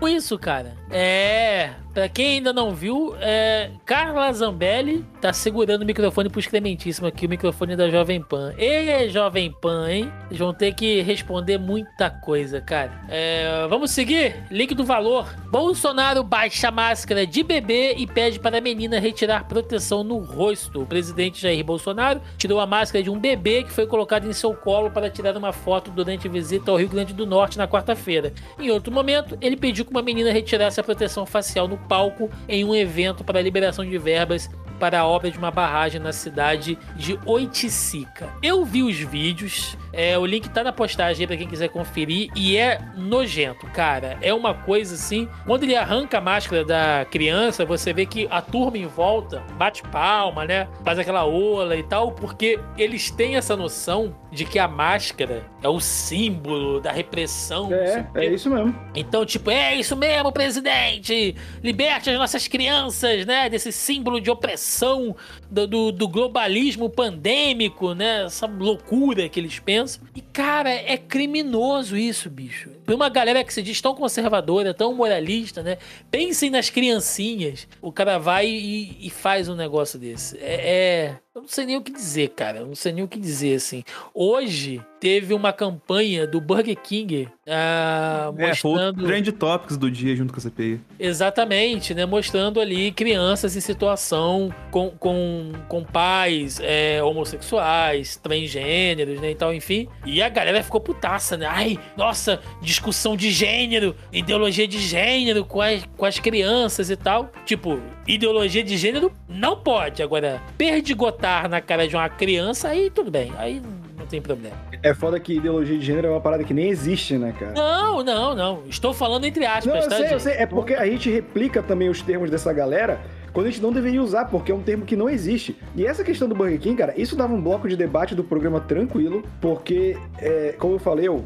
com isso, cara. É. Pra quem ainda não viu, é. Carla Zambelli tá segurando o microfone pro excrementíssimo aqui, o microfone da Jovem Pan. Ei, Jovem Pan, hein? Eles vão ter que responder muita coisa, cara. É, vamos seguir? Link do valor. Bolsonaro baixa máscara de bebê e pede para a menina retirar proteção no rosto. O presidente Jair Bolsonaro tirou a máscara de um bebê que foi colocado em seu colo para tirar uma foto durante visita ao Rio Grande do Norte na quarta-feira. Em outro momento, ele pediu que uma menina retirasse a proteção facial no palco em um evento para a liberação de verbas para a obra de uma barragem na cidade de Oiticica. Eu vi os vídeos, é, o link tá na postagem aí pra quem quiser conferir, e é nojento, cara. É uma coisa assim. Quando ele arranca a máscara da criança, você vê que a turma em volta bate palma, né? Faz aquela ola e tal, porque eles têm essa noção de que a máscara é o símbolo da repressão. É, é isso mesmo. Então, tipo, é isso mesmo, presidente! Liberte as nossas crianças, né? Desse símbolo de opressão do, do, do globalismo pandêmico, né? Essa loucura que eles pensam. E, cara, é criminoso isso, bicho. Pra uma galera que se diz tão conservadora, tão moralista, né? Pensem nas criancinhas. O cara vai e, e faz um negócio desse. É, é- Eu não sei nem o que dizer, cara. Eu não sei nem o que dizer, assim. Hoje teve uma campanha do Burger King ah, É, mostrando. Trend Topics do dia junto com a CPI. Exatamente, né? Mostrando ali crianças em situação com, com, com pais é, homossexuais, transgêneros, né? E tal, enfim. E a galera ficou putaça, né? Ai, nossa, discussão de gênero, ideologia de gênero com as, com as crianças e tal. Tipo, ideologia de gênero não pode. Agora, perdigotar na cara de uma criança, aí tudo bem. Aí não tem problema. É foda que ideologia de gênero é uma parada que nem existe, né, cara? Não, não, não. Estou falando entre aspas, Não, eu tá, sei, eu sei. É porque a gente replica também os termos dessa galera quando a gente não deveria usar, porque é um termo que não existe. E essa questão do Burger King, cara, isso dava um bloco de debate do programa tranquilo, porque, é, como eu falei, eu,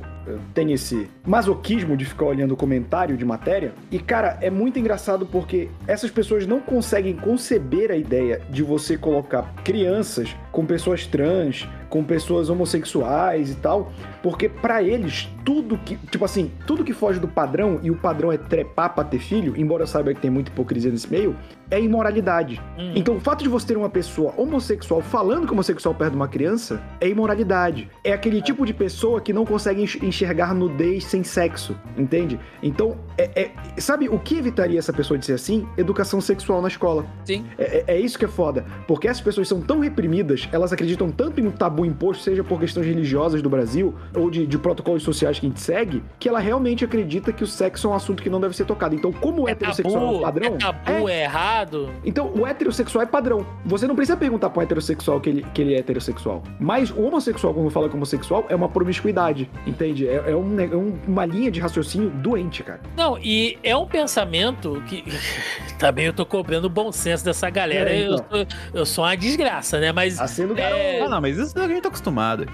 tenho esse masoquismo de ficar olhando o comentário de matéria. E, cara, é muito engraçado porque essas pessoas não conseguem conceber a ideia de você colocar crianças com pessoas trans, com pessoas homossexuais e tal, porque pra eles tudo que, tipo assim, tudo que foge do padrão e o padrão é trepar pra ter filho, embora eu saiba que tem muita hipocrisia nesse meio, é imoralidade. Hum. Então, o fato de você ter uma pessoa homossexual falando que é homossexual perto de uma criança é imoralidade. É aquele tipo de pessoa que não consegue enx- enxergar nudez sem sexo, entende? Então, é, é- sabe o que evitaria essa pessoa de ser assim? Educação sexual na escola. Sim. É, é- é isso que é foda. Porque essas pessoas são tão reprimidas, elas acreditam tanto em um tabu imposto, seja por questões religiosas do Brasil ou de, de protocolos sociais que a gente segue, que ela realmente acredita que o sexo é um assunto que não deve ser tocado. Então, como o É heterossexual é tabu, um padrão. é tabu, é errado. Então, o heterossexual é padrão. Você não precisa perguntar pro heterossexual que ele, que ele é heterossexual. Mas o homossexual, quando fala que homossexual, é uma promiscuidade, entende? É, é um é um- uma linha de raciocínio doente, cara. Não, e é um pensamento que. Também eu tô cobrando o bom senso dessa galera. É, eu, então. sou, eu sou uma desgraça, né? Mas. Acendo É, Ah, não, mas isso gente tá acostumado.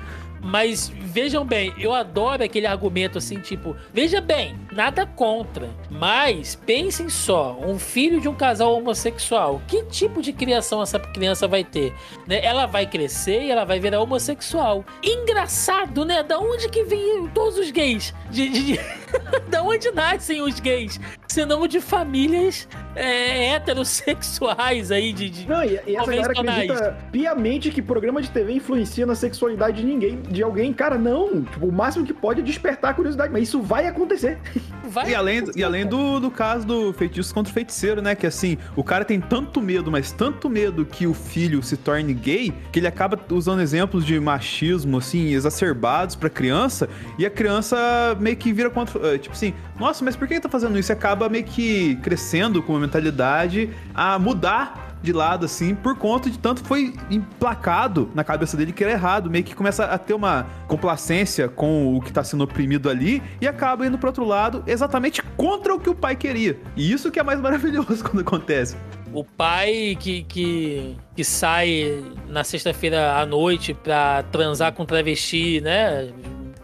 Mas vejam bem, eu adoro aquele argumento assim, tipo, veja bem, nada contra, mas pensem só, um filho de um casal homossexual, que tipo de criação essa criança vai ter? Né? Ela vai crescer e ela vai virar homossexual. Engraçado, né? Da onde que vem todos os gays? De, de- de- da onde nascem os gays? Senão de famílias é, heterossexuais aí, de, de- Não, e, e essa galera acredita piamente que programa de TV influencia na sexualidade de ninguém, de alguém. Cara, não. Tipo, o máximo que pode é despertar a curiosidade, mas isso vai acontecer. vai E além, e além do, do caso do feitiço contra o feiticeiro, né? Que assim, o cara tem tanto medo, mas tanto medo que o filho se torne gay, que ele acaba usando exemplos de machismo, assim, exacerbados pra criança, e a criança meio que vira contra. eh, Tipo assim, nossa, mas por que ele tá fazendo isso? E acaba meio que crescendo com uma mentalidade a mudar de lado, assim, por conta de tanto foi emplacado na cabeça dele que era errado. Meio que começa a ter uma complacência com o que tá sendo oprimido ali e acaba indo pro outro lado exatamente contra o que o pai queria. E isso que é mais maravilhoso quando acontece. O pai que, que, que sai na sexta-feira à noite pra transar com travesti, né?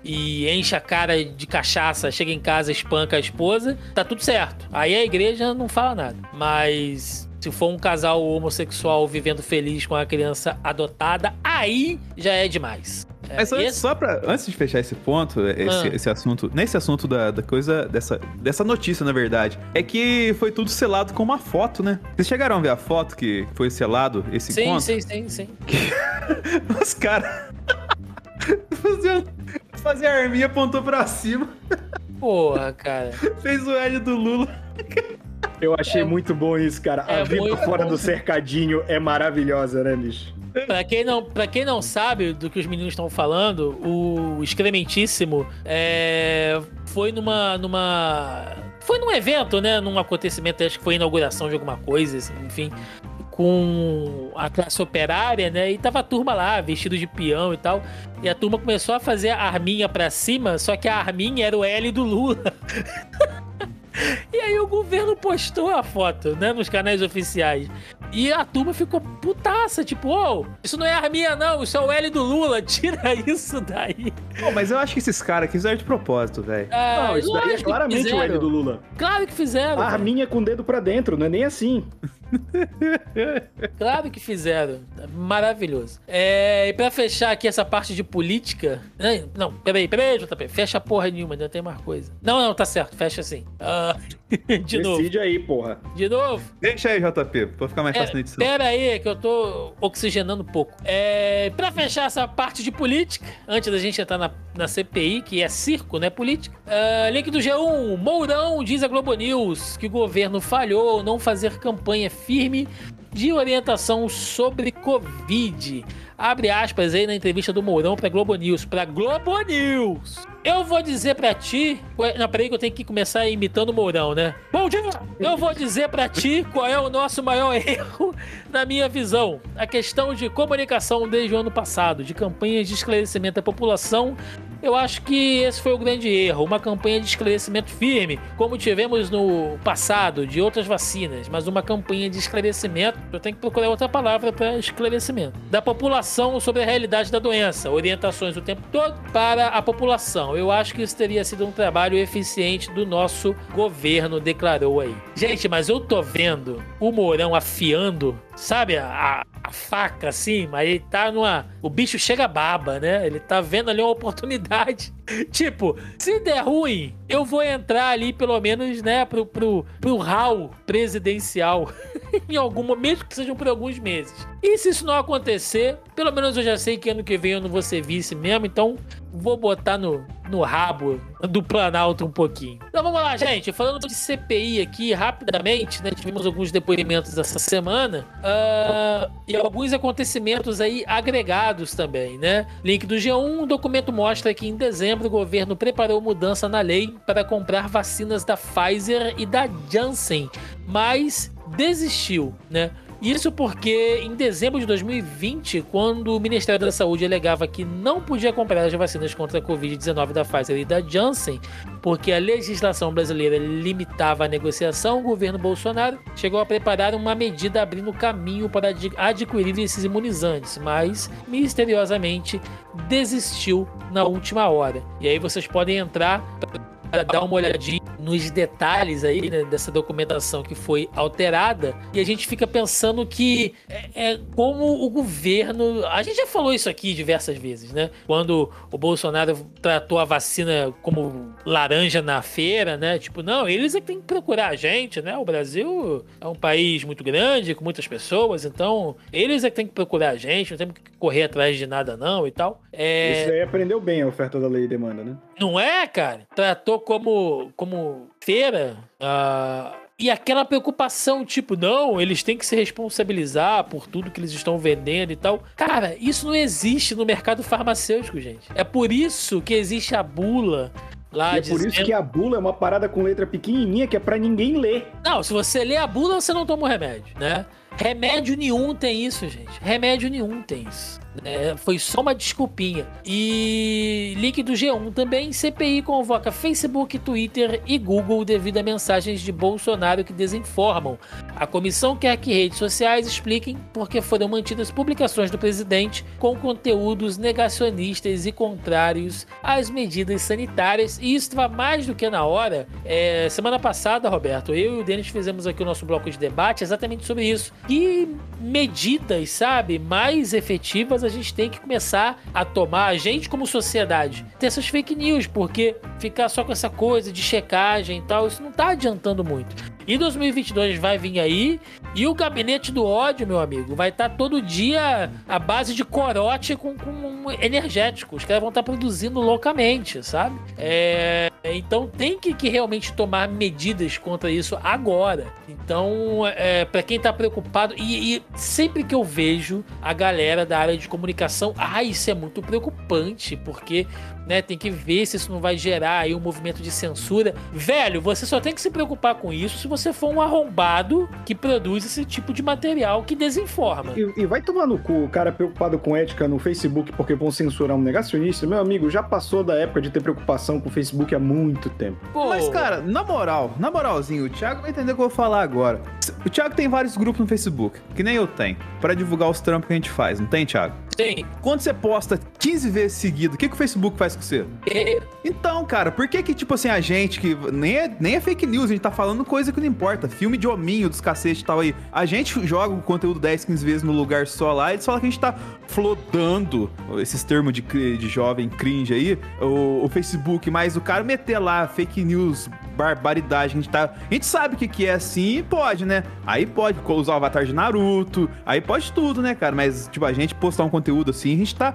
e enche a cara de cachaça, chega em casa, espanca a esposa, tá tudo certo. Aí a igreja não fala nada. Mas se for um casal homossexual vivendo feliz com a criança adotada, aí já é demais. É, Mas antes, esse- só pra, antes de fechar esse ponto, esse, Ah. esse assunto, nesse assunto da, da coisa, dessa, dessa notícia, na verdade, é que foi tudo selado com uma foto, né? Vocês chegaram a ver a foto que foi selado esse Sim, encontro? sim, sim, sim. Os caras faziam, fazia a arminha, apontou pra cima, Porra, cara. fez o L do Lula. Eu achei muito bom isso, cara. é a vida fora bom. do cercadinho é maravilhosa, né, bicho? Pra quem, não, pra quem não sabe do que os meninos estão falando, o Excrementíssimo é, foi numa, numa. Foi num evento, né? Num acontecimento, acho que foi inauguração de alguma coisa, assim, enfim. Com a classe operária, né? E tava a turma lá, vestido de peão e tal. E a turma começou a fazer a arminha pra cima, só que a arminha era o L do Lula. E aí o governo postou a foto, né, nos canais oficiais. E a turma ficou putaça, tipo, ô, isso não é arminha não, isso é o L do Lula, tira isso daí. Pô, mas eu acho que esses caras fizeram de propósito, velho. Ah, não, isso daí é claramente o. L do Lula. Claro que fizeram. A arminha com o dedo pra dentro, não é nem assim. Claro que fizeram. Maravilhoso. É, e pra fechar aqui essa parte de política. Não, Não, peraí, peraí, JP. Fecha porra nenhuma, ainda tem mais coisa. Não, não, tá certo, fecha assim. Ah, de novo, Decide aí, porra. de novo. Deixa aí, JP, pra ficar mais É, fácil na edição. pera aí, que eu tô oxigenando um pouco. É, pra fechar essa parte de política, antes da gente entrar na, na CPI, que é circo, né? Política. é, link do G1. Mourão diz a Globo News que o governo falhou não fazer campanha firme de orientação sobre Covid. Abre aspas aí na entrevista do Mourão pra Globo News. Pra Globo News. Eu vou dizer pra ti. Não, peraí que eu tenho que começar imitando o Mourão, né? Bom dia! Eu vou dizer pra ti qual é o nosso maior erro, na minha visão. A questão de comunicação desde o ano passado, de campanhas de esclarecimento da população. Eu acho que esse foi o grande erro. Uma campanha de esclarecimento firme, como tivemos no passado de outras vacinas, mas uma campanha de esclarecimento. Eu tenho que procurar outra palavra para esclarecimento. Da população sobre a realidade da doença, orientações o tempo todo para a população. Eu acho que isso teria sido um trabalho eficiente do nosso governo, declarou aí. Gente, mas eu tô vendo o Mourão afiando, sabe, a, a faca assim, mas ele tá numa. O bicho chega baba, né? Ele tá vendo ali uma oportunidade. tipo, se der ruim, eu vou entrar ali, pelo menos, né, pro, pro, pro hall presidencial. em algum momento, que sejam por alguns meses. E se isso não acontecer, pelo menos eu já sei que ano que vem eu não vou ser vice mesmo, então vou botar no, no rabo do Planalto um pouquinho. Então vamos lá, gente. Falando de CPI aqui, rapidamente, né? Tivemos alguns depoimentos essa semana ah, e alguns acontecimentos aí agregados também, né? Link do G1, o documento mostra que em dezembro o governo preparou mudança na lei para comprar vacinas da Pfizer e da Janssen, mas desistiu, né? Isso porque em dezembro de 2020, quando o Ministério da Saúde alegava que não podia comprar as vacinas contra a Covid-19 da Pfizer e da Janssen, porque a legislação brasileira limitava a negociação, o governo Bolsonaro chegou a preparar uma medida abrindo caminho para ad- adquirir esses imunizantes, mas misteriosamente desistiu na última hora. E aí vocês podem entrar dar uma olhadinha nos detalhes aí né, dessa documentação que foi alterada e a gente fica pensando que é, é como o governo. A gente já falou isso aqui diversas vezes, né? Quando o Bolsonaro tratou a vacina como laranja na feira, né? Tipo, não, eles é que tem que procurar a gente, né? O Brasil é um país muito grande, com muitas pessoas, então eles é que tem que procurar a gente, não temos que correr atrás de nada, não e tal. É... Isso aí aprendeu bem a oferta da lei e demanda, né? Não é, cara? Tratou como, como feira. ah, e aquela preocupação, tipo, não, eles têm que se responsabilizar por tudo que eles estão vendendo e tal. Cara, isso não existe no mercado farmacêutico, gente. É por isso que existe a bula lá é por isso que a bula é uma parada com letra pequenininha que é pra ninguém ler. Não, se você lê a bula, você não toma o remédio, né? Remédio nenhum tem isso, gente. Remédio nenhum tem isso. É, foi só uma desculpinha. E link do G1 também. CPI convoca Facebook, Twitter e Google devido a mensagens de Bolsonaro que desinformam. A comissão quer que redes sociais expliquem por que foram mantidas publicações do presidente com conteúdos negacionistas e contrários às medidas sanitárias. E isso estava mais do que na hora. É, semana passada, Roberto, eu e o Denis fizemos aqui o nosso bloco de debate exatamente sobre isso. Que medidas, sabe, mais efetivas a gente tem que começar a tomar, a gente como sociedade, ter essas fake news, porque ficar só com essa coisa de checagem e tal, isso não tá adiantando muito. E 2022 vai vir aí e o gabinete do ódio, meu amigo, vai estar tá todo dia à base de corote com, com energético. Os caras vão estar tá produzindo loucamente, sabe? É, então tem que, que, realmente tomar medidas contra isso agora. Então, é, para quem tá preocupado, e, e, sempre que eu vejo a galera da área de comunicação, ah, isso é muito preocupante, porque né, tem que ver se isso não vai gerar aí um movimento de censura. Velho, você só tem que se preocupar com isso se você for um arrombado que produz esse tipo de material que desinforma. E, e vai tomar no cu o cara preocupado com ética no Facebook porque vão censurar um negacionista. Meu amigo, já passou da época de ter preocupação com o Facebook há muito tempo. Pô. Mas, cara, na moral, na moralzinho, o Thiago vai entender o que eu vou falar agora. O Thiago tem vários grupos no Facebook, que nem eu tenho, para divulgar os trampos que a gente faz, não tem, Thiago? Tem. Quando você posta 15 vezes seguido, o que, que o Facebook faz com você? Então, cara, por que que, tipo assim, a gente que nem é, nem é fake news, a gente tá falando coisa que não importa, filme de hominho dos cacete e tal aí, a gente joga o conteúdo 10, 15 vezes no lugar só lá e eles falam que a gente tá flodando esses termos de, de jovem cringe aí, o, o Facebook, mas o cara meter lá fake news barbaridade. A gente, tá, a gente sabe o que, que é assim e pode, né? Aí pode usar o avatar de Naruto, aí pode tudo, né, cara? Mas, tipo, a gente postar um conteúdo assim, a gente tá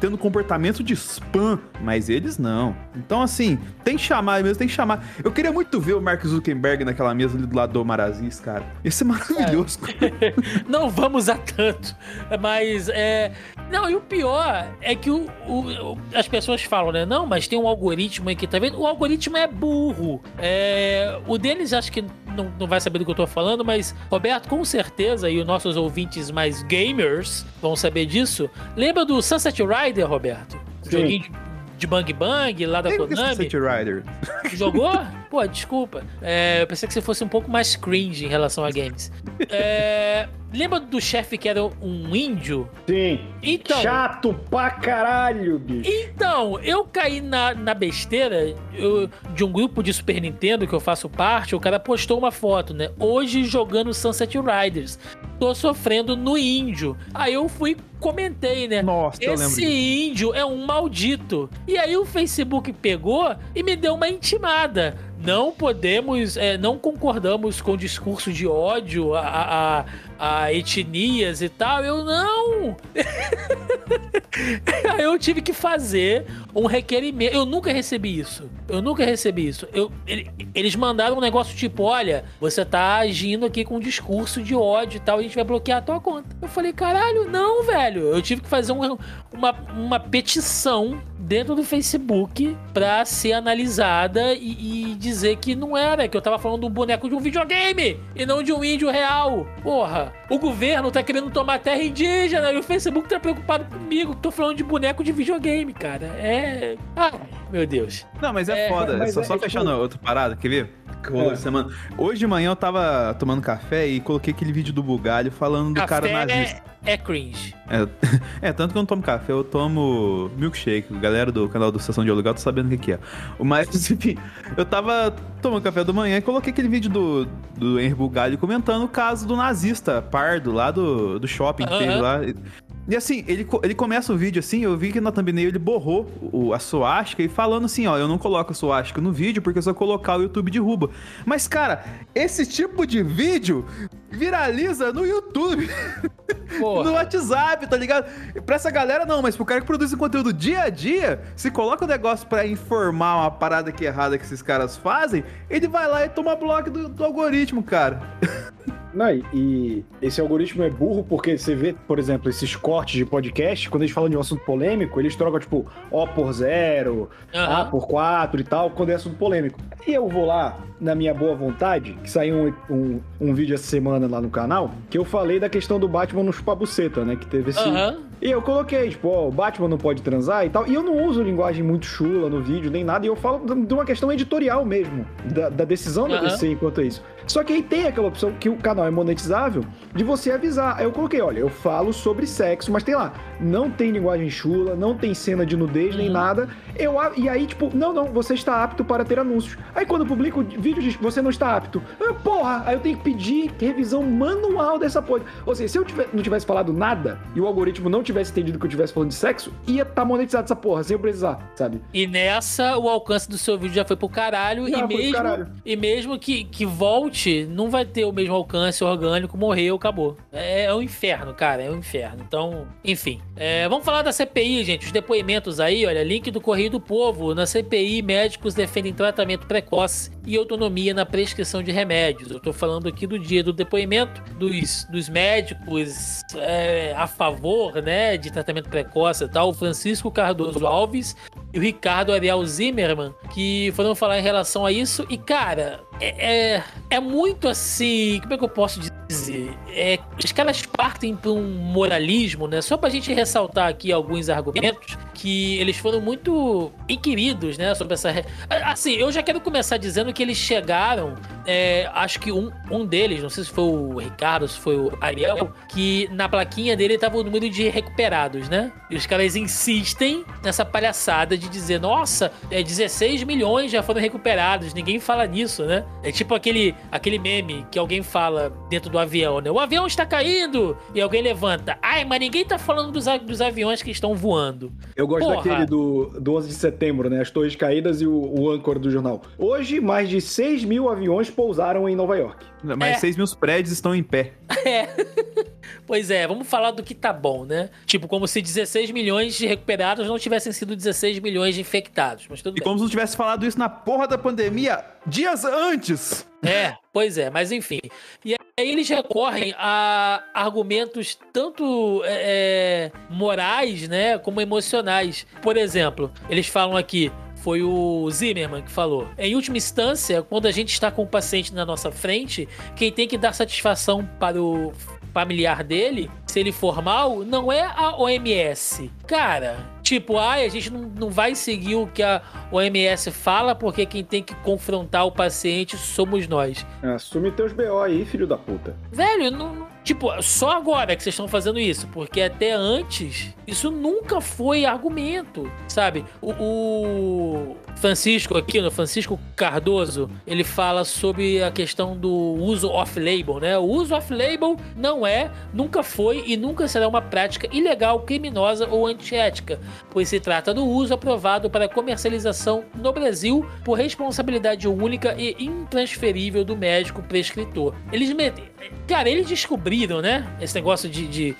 tendo comportamento de spam, mas eles não. Então, assim, tem que chamar mesmo, tem que chamar. Eu queria muito ver o Mark Zuckerberg naquela mesa ali do lado do Marazis, cara. Isso é maravilhoso. Não vamos a tanto, mas é. Não, e o pior é que o, o, as pessoas falam, né? Não, mas tem um algoritmo aí que tá vendo. O algoritmo é burro. É, o Denis acho que não, não vai saber do que eu tô falando, mas Roberto, com certeza, e os nossos ouvintes mais gamers vão saber disso. Lembra do Sunset Rider, Roberto? Sim. Joguinho de, de Bang Bang lá da Lembra Konami. Sunset Rider. Jogou? Pô, desculpa. É, eu pensei que você fosse um pouco mais cringe em relação a games. É, lembra do chefe que era um índio? Sim. Então, Chato pra caralho, bicho. Então, eu caí na, na besteira eu, de um grupo de Super Nintendo que eu faço parte. O cara postou uma foto, né? Hoje jogando Sunset Riders. Tô sofrendo no índio. Aí eu fui comentei, né? Nossa, Esse índio é um maldito. E aí o Facebook pegou e me deu uma intimada não podemos, é, não concordamos com o discurso de ódio a, a, a etnias e tal. Eu não! eu tive que fazer um requerimento. Eu nunca recebi isso. Eu nunca recebi isso. Eu, eles mandaram um negócio tipo: olha, você tá agindo aqui com um discurso de ódio e tal, a gente vai bloquear a tua conta. Eu falei, caralho, não, velho. Eu tive que fazer um, uma, uma petição dentro do Facebook pra ser analisada e, e, dizer que não era, que eu tava falando de um boneco de um videogame e não de um índio real. Porra, o governo tá querendo tomar terra indígena e o Facebook tá preocupado comigo, que tô falando de boneco de videogame, cara. É. Ai, meu Deus. Não, mas é, é foda. Mas só, é, só fechando tipo... outra parada, quer ver? É. semana. Hoje de manhã eu tava tomando café e coloquei aquele vídeo do Bugalho falando do café cara nazista. É, é cringe. É, é, tanto que eu não tomo café, eu tomo milkshake. A galera do canal do Estação de Aluguel tá sabendo o que, que é. Mas, enfim, eu tava tomando café da manhã e coloquei aquele vídeo do, do Henry Bugalho comentando o caso do nazista pardo lá do, do shopping que teve lá. E assim, ele, ele começa o vídeo assim, eu vi que na thumbnail ele borrou o, a suástica e falando assim, ó, eu não coloco a suástica no vídeo porque se eu colocar o YouTube derruba. Mas, cara, esse tipo de vídeo viraliza no YouTube, no WhatsApp, tá ligado? Pra essa galera não, mas pro cara que produz conteúdo dia a dia, se coloca o um negócio para informar uma parada que é errada que esses caras fazem, ele vai lá e toma bloco do, do algoritmo, cara. Não, e esse algoritmo é burro porque você vê, por exemplo, esses cortes de podcast, quando eles falam de um assunto polêmico, eles trocam, tipo, O por zero, uhum. A por quatro e tal, quando é assunto polêmico. E eu vou lá, na minha boa vontade, que saiu um, um, um vídeo essa semana lá no canal, que eu falei da questão do Batman no chupabuceta, né? Que teve esse, uhum. E eu coloquei, tipo, ó, o Batman não pode transar e tal. E eu não uso linguagem muito chula no vídeo, nem nada. E eu falo de uma questão editorial mesmo, da, da decisão da Aham. DC enquanto isso. Só que aí tem aquela opção que o canal é monetizável de você avisar. Aí eu coloquei, olha, eu falo sobre sexo, mas tem lá, não tem linguagem chula, não tem cena de nudez nem Uhum. nada. Eu, e aí, tipo, não, não, você está apto para ter anúncios. Aí quando eu publico o vídeo, diz, você não está apto. Ah, porra, aí eu tenho que pedir revisão manual dessa porra. Ou seja, se eu tiver- não tivesse falado nada e o algoritmo não tivesse entendido que eu estivesse falando de sexo, ia estar monetizado essa porra, sem eu precisar, sabe? E nessa, o alcance do seu vídeo já foi pro caralho. Já e, mesmo, caralho. e mesmo que, que volte, não vai ter o mesmo alcance orgânico, morreu, acabou. É, é um inferno, cara, é um inferno. Então, enfim. É, vamos falar da CPI, gente. Os depoimentos aí, olha, link do Correio do Povo. Na CPI, médicos defendem tratamento precoce e autonomia na prescrição de remédios. Eu tô falando aqui do dia do depoimento dos, dos médicos é, a favor, né, de tratamento precoce e tal. O Francisco Cardoso Alves e o Ricardo Ariel Zimmermann, que foram falar em relação a isso. E, cara, é, é, é muito assim. Como é que eu posso dizer? É, os caras partem para um moralismo, né? Só pra gente ressaltar aqui alguns argumentos que eles foram muito inquiridos, né? Sobre essa. Assim, eu já quero começar dizendo que eles chegaram. é, acho que um, um deles, não sei se foi o Ricardo, se foi o Ariel, que na plaquinha dele tava o número de recuperados, né? E os caras insistem nessa palhaçada de dizer, nossa, é 16 milhões já foram recuperados, ninguém fala nisso, né? É tipo aquele, aquele meme que alguém fala dentro do avião, né? O avião está caindo! E alguém levanta, ai, mas ninguém tá falando dos, dos aviões que estão voando. Eu gosto Porra. daquele do, do 11 de setembro, né? As torres caídas e o, o âncora do jornal. Hoje, mais de 6 mil aviões pousaram em Nova York. Mas É. 6 mil prédios estão em pé. É. Pois é, vamos falar do que tá bom, né? Tipo, como se 16 milhões de recuperados não tivessem sido 16 milhões de infectados. Mas tudo E bem. como se não tivesse falado isso na porra da pandemia dias antes. É, pois é, mas enfim. E aí eles recorrem a argumentos tanto é, é, morais, né, como emocionais. Por exemplo, eles falam aqui. Foi o Zimmerman que falou. Em última instância, quando a gente está com o paciente na nossa frente, quem tem que dar satisfação para o familiar dele, se ele for mal, não é a OMS. Cara, tipo, ai, a gente não, não vai seguir o que a OMS fala, porque quem tem que confrontar o paciente somos nós. Assume teus BO aí, filho da puta. Velho, não, não- tipo, só agora que vocês estão fazendo isso, porque até antes isso nunca foi argumento, sabe? O, o Francisco aqui, no Francisco Cardoso, ele fala sobre a questão do uso off-label, né? O uso off-label não é, nunca foi e nunca será uma prática ilegal, criminosa ou antiética, pois se trata do uso aprovado para comercialização no Brasil por responsabilidade única e intransferível do médico prescritor. Eles metem. Cara, eles descobriram, né? Esse negócio de. de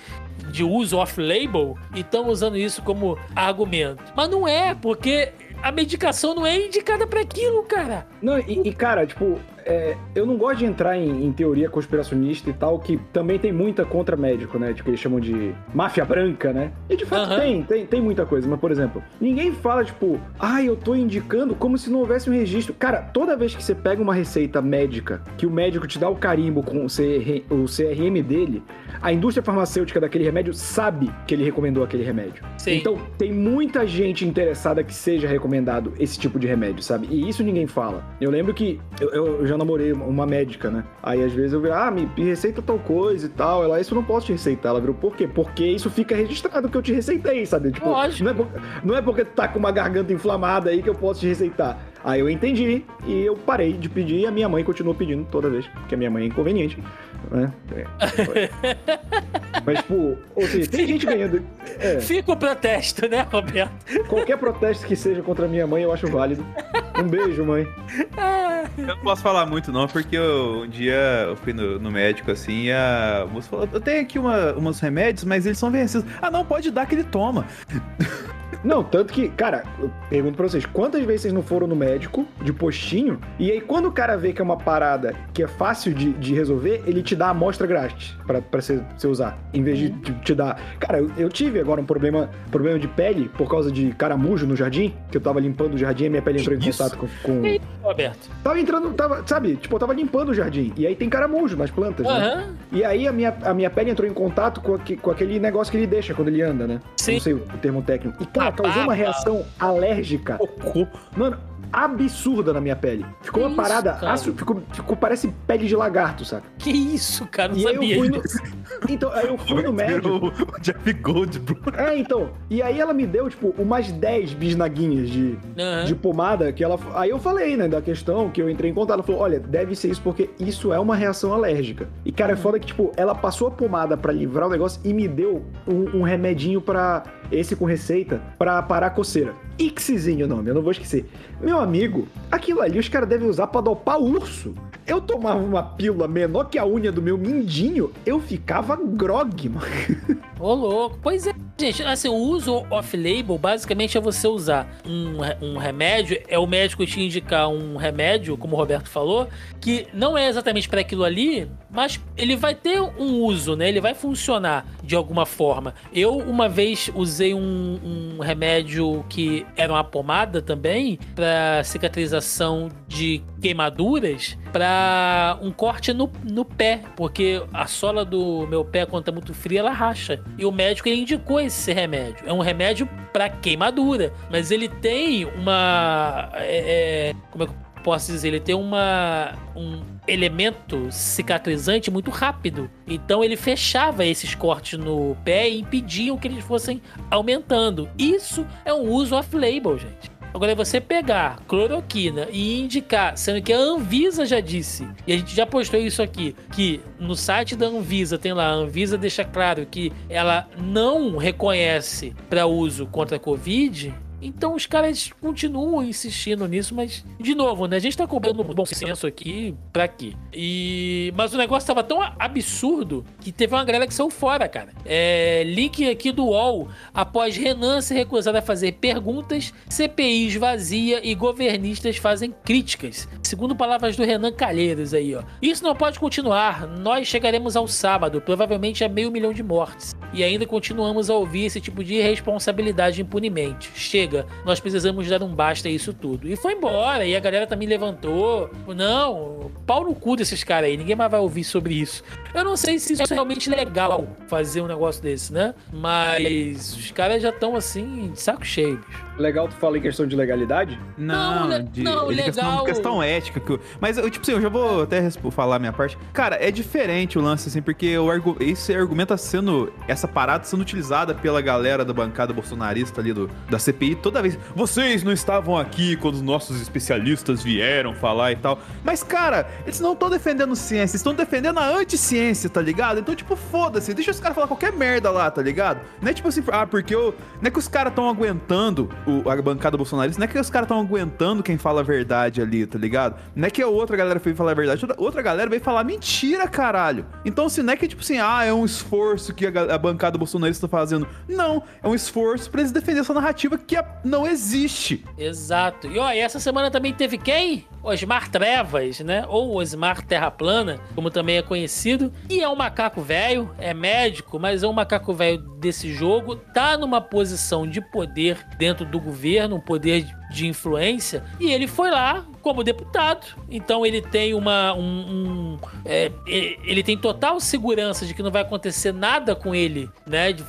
de uso off-label e estão usando isso como argumento. Mas não é, porque a medicação não é indicada para aquilo, cara. Não, e, e, cara, tipo, é, eu não gosto de entrar em, em teoria conspiracionista e tal, que também tem muita contra médico, né? Tipo, eles chamam de máfia branca, né? E de fato Aham. tem, tem, tem muita coisa. Mas, por exemplo, ninguém fala, tipo, ah, eu tô indicando como se não houvesse um registro. Cara, toda vez que você pega uma receita médica, que o médico te dá o carimbo com o, CR, o CRM dele, a indústria farmacêutica daquele remédio sabe que ele recomendou aquele remédio. Sim. Então, tem muita gente interessada que seja recomendado esse tipo de remédio, sabe? E isso ninguém fala. Eu lembro que eu, eu já namorei uma médica, né? Aí às vezes eu vi, ah, me me receita tal coisa e tal. Ela, isso eu não posso te receitar. Ela virou, por quê? Porque isso fica registrado que eu te receitei, sabe? Tipo, Lógico. não é, por- não é porque tu tá com uma garganta inflamada aí que eu posso te receitar. Aí eu entendi e eu parei de pedir e a minha mãe continuou pedindo toda vez, porque a minha mãe é inconveniente, né? É. Mas, tipo, ou seja, tem gente ganhando. É, Fica o protesto, né, Roberto? qualquer protesto que seja contra a minha mãe eu acho válido. Um beijo, mãe. Eu não posso falar muito, não, porque eu- um dia eu fui no, no médico assim e a moça falou: Eu tenho aqui uma, uns remédios, mas eles são vencidos. Ah, não, pode dar que ele toma. Não, tanto que, cara, eu pergunto pra vocês, quantas vezes vocês não foram no médico, de postinho, e aí quando o cara vê que é uma parada que é fácil de, de resolver, ele te dá a amostra grátis pra, pra você, você usar, em vez de te, te dar... Cara, eu, eu tive agora um problema, problema de pele por causa de caramujo no jardim, que eu tava limpando o jardim e minha pele entrou em Isso. Contato com... com... E aí, Roberto? Tava entrando, tava, sabe, tipo, eu tava limpando o jardim, e aí tem caramujo nas plantas, né? Aham. E aí a minha, a minha pele entrou em contato com, aque- com aquele negócio que ele deixa quando ele anda, né? Sim. Não sei o termo técnico. E, cara, causou uma reação alérgica. Mano, absurda na minha pele. Ficou Que uma isso, parada. ficou, ficou, parece pele de lagarto, saca? Que isso, cara? Não E aí sabia. eu fui no. Então, aí eu fui no médico. Jeff Goldblum. É, então. E aí ela me deu, tipo, umas 10 bisnaguinhas de, Aham. de pomada que ela. Aí eu falei, né, da questão que eu entrei em contato. Ela falou: olha, deve ser isso porque isso é uma reação alérgica. E, cara, é foda que, tipo, ela passou a pomada pra livrar o negócio e me deu um, um remedinho pra. Esse com receita, pra parar a coceira. Ixizinho o nome, eu não vou esquecer. Meu amigo, aquilo ali os caras devem usar pra dopar urso. Eu tomava uma pílula menor que a unha do meu mindinho, eu ficava grog, mano. Ô, louco. Pois é, gente, assim, o uso off-label basicamente é você usar um, um remédio, é o médico te indicar um remédio, como o Roberto falou, que não é exatamente para aquilo ali, mas ele vai ter um uso, né? Ele vai funcionar de alguma forma. Eu, uma vez, usei um, um remédio que era uma pomada também, para cicatrização de queimaduras, para um corte no, no pé, porque a sola do meu pé, quando tá muito fria, ela racha. E o médico ele indicou esse remédio. É um remédio para queimadura, mas ele tem uma. é, é, como é que eu posso dizer? Ele tem uma. Um elemento cicatrizante muito rápido. Então ele fechava esses cortes no pé e impediam que eles fossem aumentando. Isso é um uso off-label, gente. Agora é você pegar cloroquina e indicar, sendo que a Anvisa já disse, e a gente já postou isso aqui, que no site da Anvisa tem lá, a Anvisa deixa claro que ela não reconhece para uso contra a Covid. Então os caras continuam insistindo nisso, mas, de novo, né? A gente tá cobrando bom senso aqui, pra quê? E... Mas o negócio tava tão absurdo que teve uma galera que saiu fora, cara. É... Link aqui do UOL. Após Renan ser recusado a fazer perguntas, CPI esvazia e governistas fazem críticas. Segundo palavras do Renan Calheiros aí, ó. Isso não pode continuar. Nós chegaremos ao sábado, provavelmente a meio milhão de mortes. E ainda continuamos a ouvir esse tipo de irresponsabilidade impunemente. Chega, nós precisamos dar um basta a isso tudo. E foi embora, e a galera também levantou. Não, pau no cu desses caras aí, ninguém mais vai ouvir sobre isso. Eu não sei se isso é realmente legal fazer um negócio desse, né? Mas os caras já estão assim, de saco cheio. Legal tu fala em questão de legalidade? Não, Não, le- de, não, é questão, legal. Questão ética. Que eu- mas, eu, tipo assim, eu já vou até falar a minha parte. Cara, é diferente o lance, assim, porque o argu esse argumento tá sendo. Essa parada sendo utilizada pela galera da bancada bolsonarista ali do, da CPI toda vez. Vocês não estavam aqui quando os nossos especialistas vieram falar e tal. Mas, cara, eles não estão defendendo ciência, estão defendendo a anti-ciência, tá ligado? Então, tipo, foda-se, deixa os caras falar qualquer merda lá, tá ligado? Não é tipo assim, ah, porque eu. Não é que os caras estão aguentando o- a bancada bolsonarista, não é que os caras estão aguentando quem fala a verdade ali, tá ligado? Não é que a outra galera veio falar a verdade, outra- galera veio falar mentira, caralho. Então, assim, não é que tipo assim, ah, é um esforço que a, a bancada bolsonarista tá fazendo. Não, é um esforço pra eles defenderem essa narrativa que a- não existe. Exato. E ó, e essa semana também teve quem? Osmar Trevas, né? Ou Osmar Terra Plana, como também é conhecido. E é um macaco velho, é médico, mas é um macaco velho desse jogo. Tá numa posição de poder dentro do governo, um poder de- influência. E ele foi lá como deputado. Então ele tem uma. Um, um- é, ele tem total segurança de que não vai acontecer nada com ele, né? de-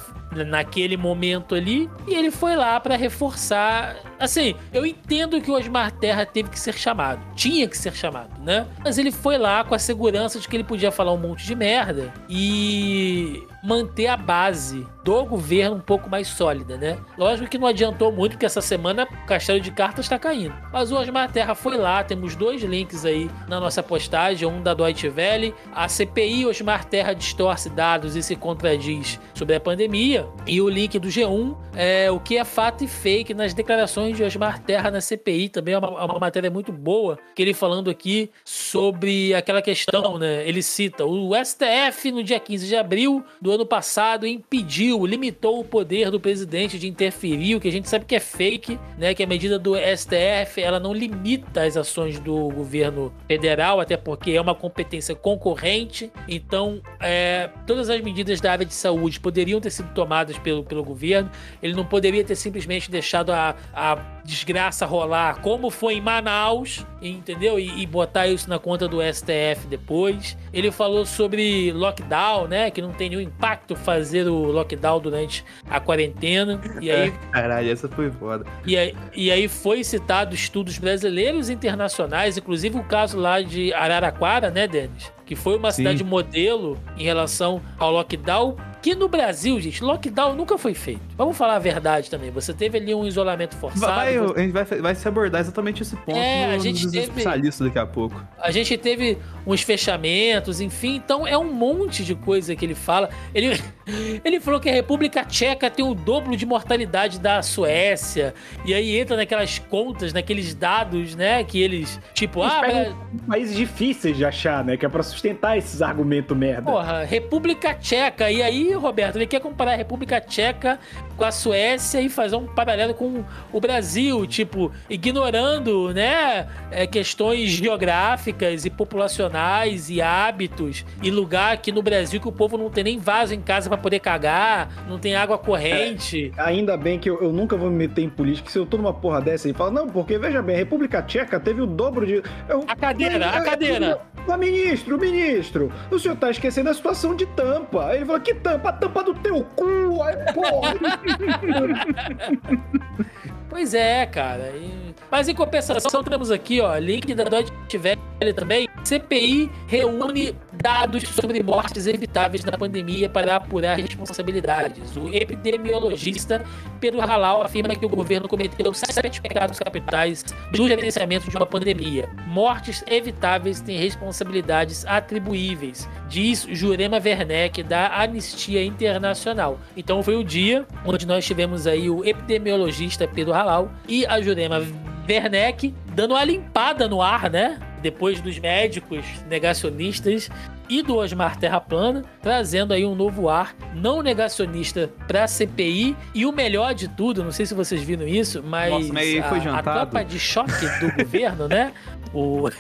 naquele momento ali. E ele foi lá pra reforçar. Assim, eu entendo que o Osmar Terra teve que ser chamado. Tinha que ser chamado, né? Mas ele foi lá com a segurança de que ele podia falar um monte de merda e manter a base do governo um pouco mais sólida, né? Lógico que não adiantou muito, porque essa semana o castelo de cartas está caindo. Mas o Osmar Terra foi lá, temos dois links aí na nossa postagem, um da Deutsche Welle, a CPI Osmar Terra distorce dados e se contradiz sobre a pandemia. E o link do G1 é o que é fato e fake nas declarações de Osmar Terra na CPI. Também é uma, é uma matéria muito boa, que ele falando aqui sobre aquela questão, né? Ele cita: o STF, no dia 15 de abril do ano passado, impediu, limitou o poder do presidente de interferir, o que a gente sabe que é fake, né? Que a medida do STF ela não limita as ações do governo federal, até porque é uma competência concorrente. Então, é, todas as medidas da área de saúde poderiam ter sido tomadas pelo, pelo governo. Ele não poderia ter simplesmente deixado a, a desgraça rolar como foi em Manaus, entendeu? E, e, botar isso na conta do STF depois. Ele falou sobre lockdown, né? Que não tem nenhum impacto fazer o lockdown durante a quarentena. E aí. Caralho, essa foi foda. E aí, e aí foi citado estudos brasileiros e internacionais, inclusive o caso lá de Araraquara, né, Denis? Que foi uma Sim. cidade modelo em relação ao lockdown que no Brasil, gente, lockdown nunca foi feito. Vamos falar a verdade também. Você teve ali um isolamento forçado. Vai, você... A gente vai, vai se abordar exatamente esse ponto é, no, a gente nos teve... especialistas daqui a pouco. A gente teve uns fechamentos, enfim. Então é um monte de coisa que ele fala. Ele, ele falou que a República Tcheca tem o dobro de mortalidade da Suécia. E aí entra naquelas contas, naqueles dados, né? Que eles, tipo, eles ah, pra... países difíceis de achar, né? Que é pra sustentar esses argumentos merda. Porra, República Tcheca. E aí Roberto, ele quer comparar a República Tcheca com a Suécia e fazer um paralelo com o Brasil, tipo, ignorando, né, é, questões geográficas e populacionais e hábitos e lugar aqui no Brasil que o povo não tem nem vaso em casa para poder cagar, não tem água corrente. É, ainda bem que eu, eu, nunca vou me meter em política se eu tô numa porra dessa e falo, não, porque veja bem, a República Tcheca teve o dobro de. Eu, a cadeira, eu, a cadeira. Mas, ministro, ministro, o senhor tá esquecendo a situação de tampa. Ele falou, que tampa? Tampa, tampa do teu cu, aí, porra. pois é, cara. E... Mas em compensação, temos aqui, ó, link da Deutsche Welle também. CPI reúne dados sobre mortes evitáveis na pandemia para apurar responsabilidades. O epidemiologista Pedro Halal afirma que o governo cometeu sete pecados capitais do gerenciamento de uma pandemia. Mortes evitáveis têm responsabilidades atribuíveis, diz Jurema Werneck, da Anistia Internacional. Então foi o dia onde nós tivemos aí o epidemiologista Pedro Halal e a Jurema Werneck dando uma limpada no ar, né? Depois dos médicos negacionistas e do Osmar Terra Plana, trazendo aí um novo ar não negacionista para a CPI. E o melhor de tudo, não sei se vocês viram isso, mas, Nossa, mas a, a tropa de choque do governo, né? O,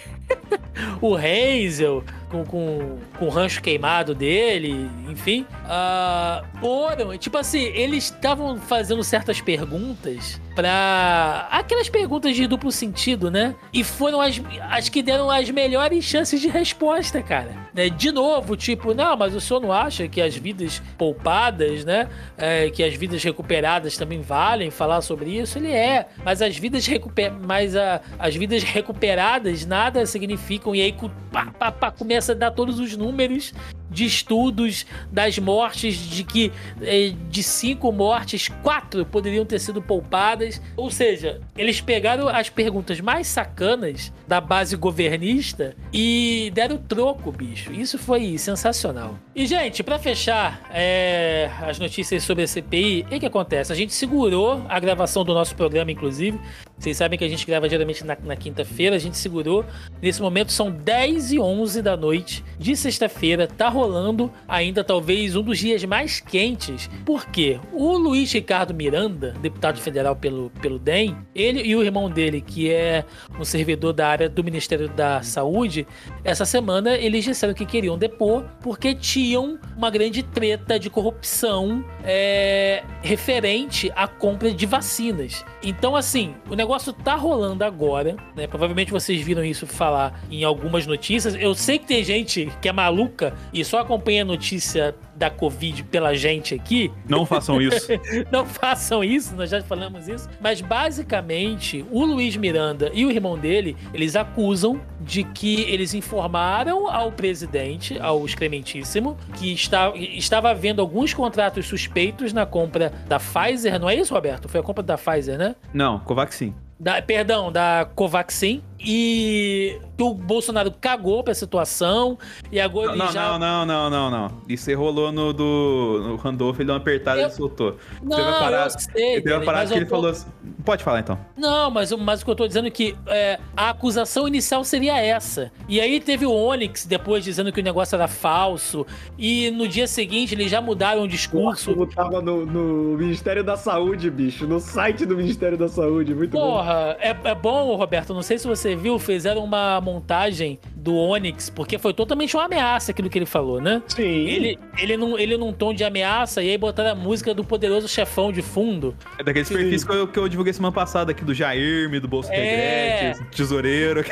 o Hazel, com, com, com o rancho queimado dele, enfim. Uh, foram, tipo assim, eles estavam fazendo certas perguntas para Aquelas perguntas de duplo sentido, né? E foram as, as que deram as melhores chances de resposta, cara. Né? De novo, tipo, não, mas o senhor não acha que as vidas poupadas, né? É, que as vidas recuperadas também valem falar sobre isso? Ele é. Mas as vidas, recuper... mas a, as vidas recuperadas nada significam. E aí, pá, pá, pá, começa a dar todos os números de estudos das mortes, de que é, de cinco mortes, quatro poderiam ter sido poupadas. Ou seja, eles pegaram as perguntas mais sacanas da base governista e deram troco, bicho. Isso foi sensacional. E, gente, para fechar é, as notícias sobre a CPI, o que acontece? A gente segurou a gravação do nosso programa, inclusive. Vocês sabem que a gente grava geralmente na, na quinta-feira, a gente segurou. Nesse momento são 10 e 11 da noite de sexta-feira. Tá rolando ainda talvez um dos dias mais quentes. Por quê? O Luiz Ricardo Miranda, deputado federal pelo, pelo DEM, ele e o irmão dele, que é um servidor da área do Ministério da Saúde, essa semana eles disseram que queriam depor porque tinham uma grande treta de corrupção é, referente à compra de vacinas. Então, assim, o negócio tá rolando agora, né? Provavelmente vocês viram isso falar em algumas notícias. Eu sei que tem gente que é maluca e só acompanha a notícia da Covid pela gente aqui. Não façam isso. não façam isso, nós já falamos isso. Mas basicamente, o Luiz Miranda e o irmão dele, eles acusam de que eles informaram ao presidente, ao excrementíssimo, que está, estava havendo alguns contratos suspeitos na compra da Pfizer. Não é isso, Roberto? Foi a compra da Pfizer, né? Não, Covaxin. Da, perdão, da Covaxin, e que o Bolsonaro cagou pra situação e agora Não, ele já. não, não, não, não, não. Isso rolou no do no Randolph, ele deu uma apertada e Eu- ele soltou. Não, teve uma parada, eu sei, teve uma parada que ele tô- falou assim. Pode falar então. Não, mas, mas o que eu tô dizendo é que é, a acusação inicial seria essa. E aí teve o Onyx depois dizendo que o negócio era falso. E no dia seguinte eles já mudaram o O discurso. arquivo tava no, no Ministério da Saúde, bicho. No site do Ministério da Saúde. Muito bom. Porra, é, é bom, Roberto. Não sei se você viu, fizeram uma montagem do Onyx, porque foi totalmente uma ameaça aquilo que ele falou, né? Sim. Ele, ele, num, ele num tom de ameaça, e aí botaram a música do poderoso chefão de fundo. É daqueles perfis que eu, que eu divulguei semana passada aqui do Jairme, do Bolso É. Regrete, Tesoureiro.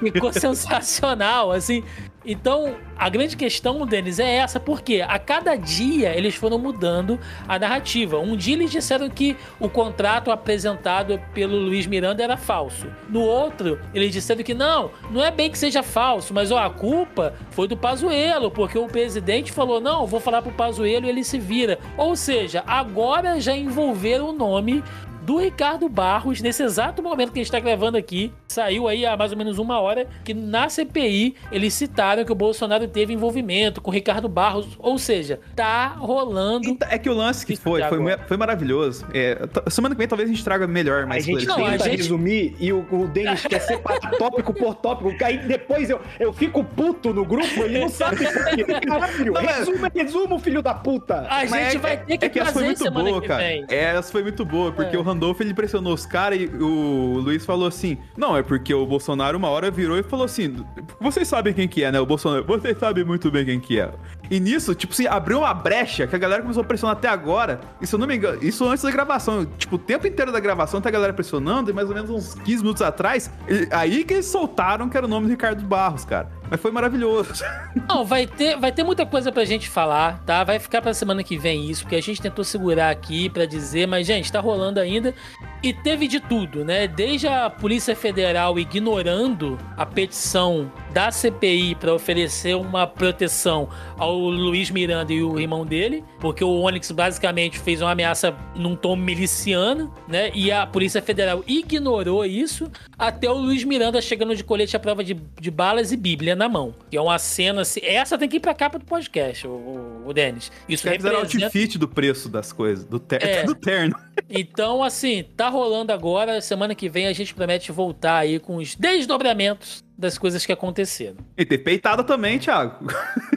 Ficou sensacional, assim. Então, a grande questão, Denis, é essa, porque a cada dia eles foram mudando a narrativa. Um dia eles disseram que o contrato apresentado pelo Luiz Miranda era falso. No outro, eles disseram que não, não é bem que seja falso, mas ó, a culpa foi do Pazuello, porque o presidente falou: não, vou falar pro Pazuello e ele se vira. Ou seja, agora já envolveram o nome do Ricardo Barros, nesse exato momento que a gente está gravando aqui, saiu aí há mais ou menos uma hora, que na CPI eles citaram que o Bolsonaro teve envolvimento com o Ricardo Barros, ou seja, tá rolando. É que o lance que foi, foi, foi maravilhoso. É, semana que vem talvez a gente traga melhor, A mais gente Não, a tenta gente- resumir e o, o Denis quer separar tópico por tópico. Aí depois eu, eu fico puto no grupo, ele não sabe por quê. Caralho, Não, mas- resumo, resumo, filho da puta. A Mas gente é- vai ter que é que essa foi muito semana boa, que cara. vem. É, essa foi muito boa, porque É. o Randolph ele pressionou os caras e o Luiz falou assim: Não, é porque o Bolsonaro uma hora virou e falou assim: Vocês sabem quem que é, né? O Bolsonaro, vocês sabem muito bem quem que é. E nisso, tipo assim, abriu uma brecha que a galera começou a pressionar até agora. E se eu não me engano, isso antes da gravação. Tipo, o tempo inteiro da gravação tá a galera pressionando, e mais ou menos uns 15 minutos atrás, aí que eles soltaram que era o nome do Ricardo Barros, cara. Mas foi maravilhoso. Não, vai ter, vai ter muita coisa pra gente falar, tá? Vai ficar pra semana que vem isso, porque a gente tentou segurar aqui pra dizer, mas, gente, tá rolando ainda. E teve de tudo, né? Desde a Polícia Federal ignorando a petição da CPI pra oferecer uma proteção ao Luiz Miranda e o irmão dele, porque o Onyx basicamente fez uma ameaça num tom miliciano, né? E a Polícia Federal ignorou isso, até o Luiz Miranda chegando de colete à prova de, de balas e Bíblia na mão. Que é uma cena assim. Essa tem que ir pra capa do podcast, o, o, o Denis. Isso fizeram representa. outfit do preço das coisas, do, ter É. do terno. Então, assim, tá rolando agora. Semana que vem a gente promete voltar aí com os desdobramentos das coisas que aconteceram. E ter peitada também, Thiago.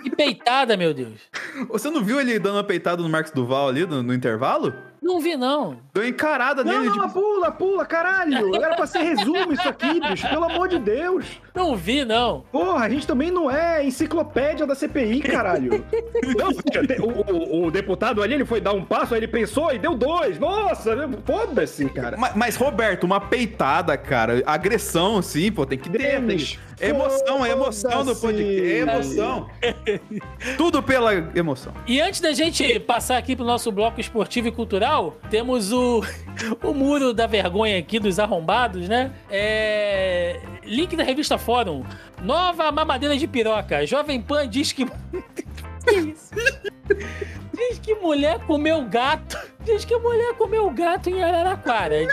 E peitada, meu Deus. Você não viu ele dando uma peitada no Marcos Duval ali no, no intervalo? Não vi, não. Deu encarada Não, nele. não, tipo, pula, pula, caralho. Era pra ser resumo isso aqui, bicho. Pelo amor de Deus. Não vi, não. Porra, a gente também não é enciclopédia da CPI, caralho. Não, o, o- o deputado ali, ele foi dar um passo, aí ele pensou e deu dois. Nossa, foda-se, cara. mas, mas, Roberto, uma peitada, cara. Agressão, assim, pô, tem que ter. Tem... É emoção, é emoção do podcast. É emoção. Tudo pela emoção. E antes da gente passar aqui pro nosso bloco esportivo e cultural, temos o, o muro da vergonha aqui dos arrombados, né? É, link da revista Fórum. Nova mamadeira de piroca. Jovem Pan diz que. que isso? Diz que mulher comeu gato. Diz que mulher comeu gato em Araraquara.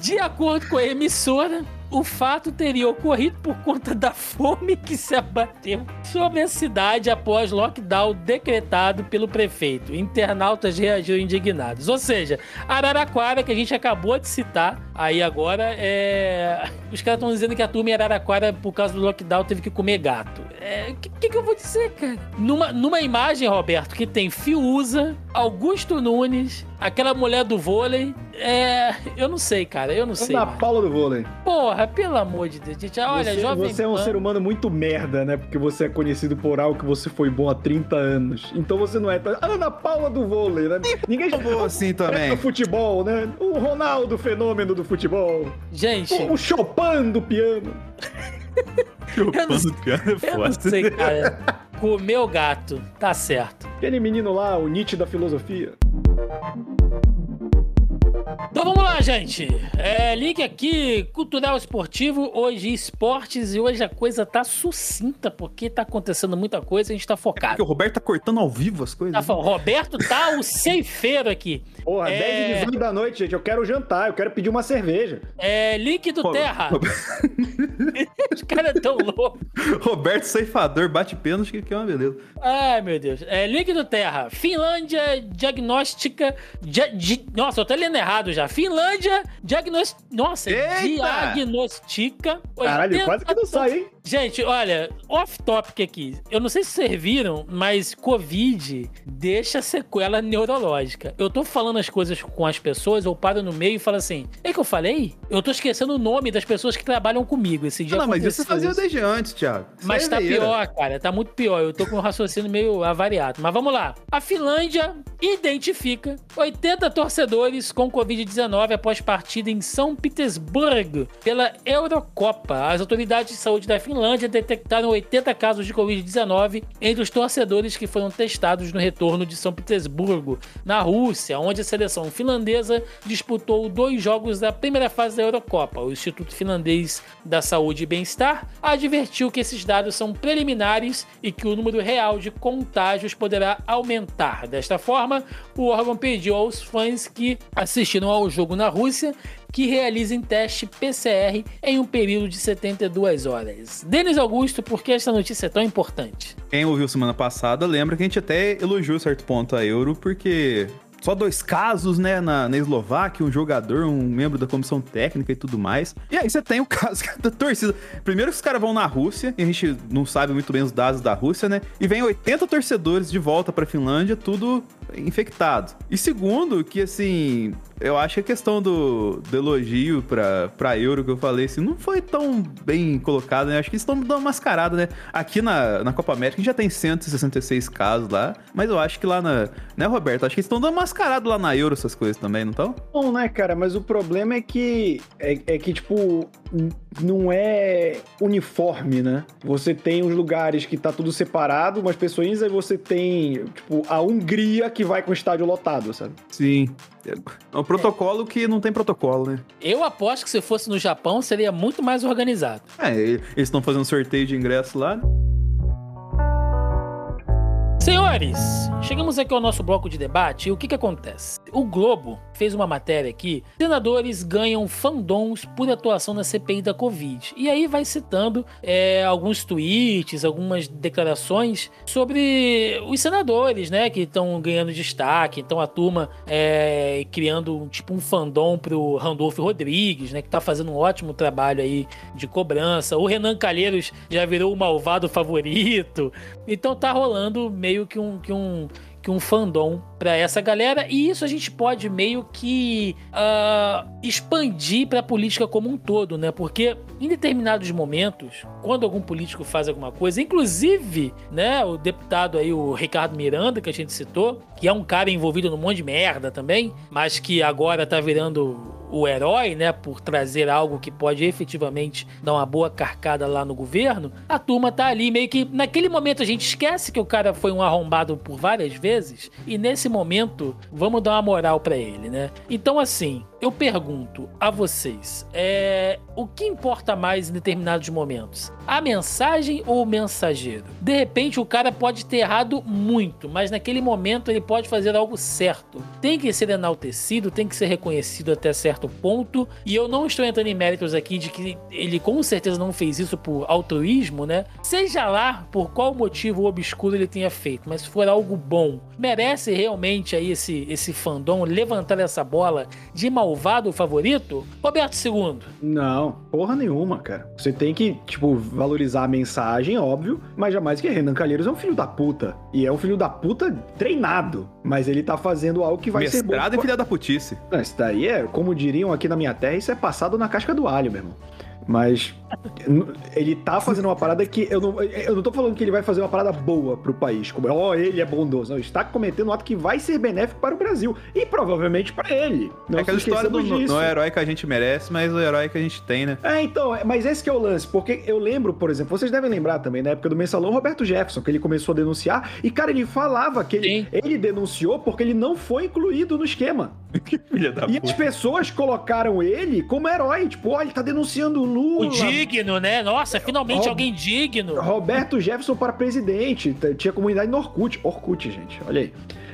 De acordo com a emissora, o fato teria ocorrido por conta da fome que se abateu sobre a cidade após lockdown decretado pelo prefeito. Internautas reagiram indignados. Ou seja, Araraquara, que a gente acabou de citar, aí agora é. Os caras estão dizendo que a turma em Araraquara, por causa do lockdown, teve que comer gato. É, O que, que, que eu vou dizer, cara? Numa, numa imagem, Roberto, que tem Fiuza, Augusto Nunes, aquela mulher do vôlei. É. Eu não sei, cara. Eu não sei. Na mano. Paula do vôlei. Porra, pelo amor de Deus, gente. Olha, você, jovem. você é um ser humano muito merda, né? Porque você é conhecido por algo que você foi bom há 30 anos. Então você não é. tão- Ah, na Paula do vôlei, né? Ninguém Vou assim também. do futebol, né? O Ronaldo, fenômeno do futebol. Gente, O, o Chopin do piano. Chupando piano é eu não foda. sei, cara. Comeu gato, tá certo. Aquele menino lá, o Nietzsche da filosofia. Então vamos lá, gente. É, link aqui, cultural esportivo, hoje esportes, e hoje a coisa tá sucinta, porque tá acontecendo muita coisa e a gente tá Porque focado. o Roberto tá cortando ao vivo as coisas. Tá, falando, Roberto tá o ceifeiro aqui. Porra, É. 10 e 18 da noite, gente. Eu quero jantar, eu quero pedir uma cerveja. É, link do Ro- Terra. Roberto, Os caras tão loucos. Roberto ceifador bate pênalti, que que é uma beleza. Ai, meu Deus. É, link do Terra. Finlândia diagnóstica. dia- di- nossa, eu tô lendo errado já. Finlândia diagnos... Nossa, Eita! diagnostica. Caralho, 80 quase que não sai, hein? Gente, olha, off-topic aqui. Eu não sei se vocês viram, mas Covid deixa sequela neurológica. Eu tô falando as coisas com as pessoas, eu paro no meio e falo assim: é que eu falei? Eu tô esquecendo o nome das pessoas que trabalham comigo. Esse dia não, mas isso você fazia desde antes, Thiago. Isso mas é tá pior, cara. Tá muito pior. Eu tô com um raciocínio meio avariado. Mas vamos lá. A Finlândia identifica 80 torcedores com Covid-19 após partida em São Petersburgo pela Eurocopa. As autoridades de saúde da Finlândia detectaram 80 casos de Covid-19 entre os torcedores que foram testados no retorno de São Petersburgo, na Rússia, onde a seleção finlandesa disputou dois jogos da primeira fase da Eurocopa. O Instituto Finlandês da Saúde e Bem-Estar advertiu que esses dados são preliminares e que o número real de contágios poderá aumentar. Desta forma, o órgão pediu aos fãs que assistiram ao jogo na Rússia que realizem teste PCR em um período de 72 horas. Denis Augusto, por que essa notícia é tão importante? Quem ouviu semana passada lembra que a gente até elogiou certo ponto a Euro, porque só dois casos, né, na, na Eslováquia, um jogador, um membro da comissão técnica e tudo mais. E aí você tem o caso da torcida. Primeiro que os caras vão na Rússia, e a gente não sabe muito bem os dados da Rússia, né? E vem 80 torcedores de volta pra Finlândia, tudo infectado. E segundo, que assim, eu acho que a questão do, do elogio pra, pra Euro que eu falei, assim, não foi tão bem colocado, né? Acho que eles estão dando uma mascarada, né? Aqui na, na Copa América a gente já tem 166 casos lá, mas eu acho que lá na. Né, Roberto? Acho que eles estão dando mascarado lá na Euro essas coisas também, não estão? Bom, né, cara? Mas o problema é que, é, é que tipo, não é uniforme, né? Você tem os lugares que tá tudo separado, umas pessoas, aí você tem, tipo, a Hungria que vai com o estádio lotado, sabe? Sim. É um protocolo que não tem protocolo, né? Eu aposto que se fosse no Japão seria muito mais organizado. É, eles estão fazendo sorteio de ingresso lá. Senhores, chegamos aqui ao nosso bloco de debate e o que que acontece? O Globo fez uma matéria aqui, senadores ganham fandoms por atuação na CPI da Covid. E aí vai citando é, alguns tweets, algumas declarações sobre os senadores, né, que estão ganhando destaque. Então a turma é, criando tipo um fandom pro Randolfo Rodrigues, né, que tá fazendo um ótimo trabalho aí de cobrança. O Renan Calheiros já virou o malvado favorito. Então tá rolando meio que um, que um, que um fandom pra essa galera e isso a gente pode meio que ah, expandir pra política como um todo, né? Porque em determinados momentos, quando algum político faz alguma coisa, inclusive, né, o deputado aí, o Ricardo Miranda, que a gente citou, que é um cara envolvido num monte de merda também, mas que agora tá virando o herói, né, por trazer algo que pode efetivamente dar uma boa carcada lá no governo, a turma tá ali meio que naquele momento a gente esquece que o cara foi um arrombado por várias vezes e nesse momento vamos dar uma moral pra ele, né? Então assim, eu pergunto a vocês, é, o que importa mais em determinados momentos? A mensagem ou o mensageiro? De repente o cara pode ter errado muito, mas naquele momento ele pode fazer algo certo. Tem que ser enaltecido, tem que ser reconhecido até certo ponto. E eu não estou entrando em méritos aqui de que ele com certeza não fez isso por altruísmo, né? Seja lá por qual motivo obscuro ele tenha feito, mas se for algo bom, merece realmente aí esse, esse fandom levantar essa bola de malvado favorito? Roberto II. Não, porra nenhuma, cara. Você tem que, tipo, valorizar a mensagem, óbvio, mas jamais que Renan Calheiros é um filho da puta. E é um filho da puta treinado. Mas ele tá fazendo algo que vai ser bom. Mestrado e filha da putice. Não, isso daí é, como diriam aqui na minha terra, isso é passado na casca do alho, meu irmão. Mas Ele tá fazendo uma parada que eu não, eu não tô falando que ele vai fazer uma parada boa pro país, como ó, oh, ele é bondoso. Não, ele está cometendo um ato que vai ser benéfico para o Brasil e provavelmente para ele. Não é aquela história do não é o herói que a gente merece, mas o herói que a gente tem, né? É, então, é, mas esse que é o lance, porque eu lembro, por exemplo, vocês devem lembrar também, na época do mensalão, Roberto Jefferson, que ele começou a denunciar e, cara, ele falava que ele, ele denunciou porque ele não foi incluído no esquema. que filha da e puta. as pessoas colocaram ele como herói, tipo, ó, ele tá denunciando o Lula. O digno, né? Nossa, finalmente alguém digno. Roberto Jefferson para presidente. Tinha comunidade no Orkut. Orkut, gente, olha aí.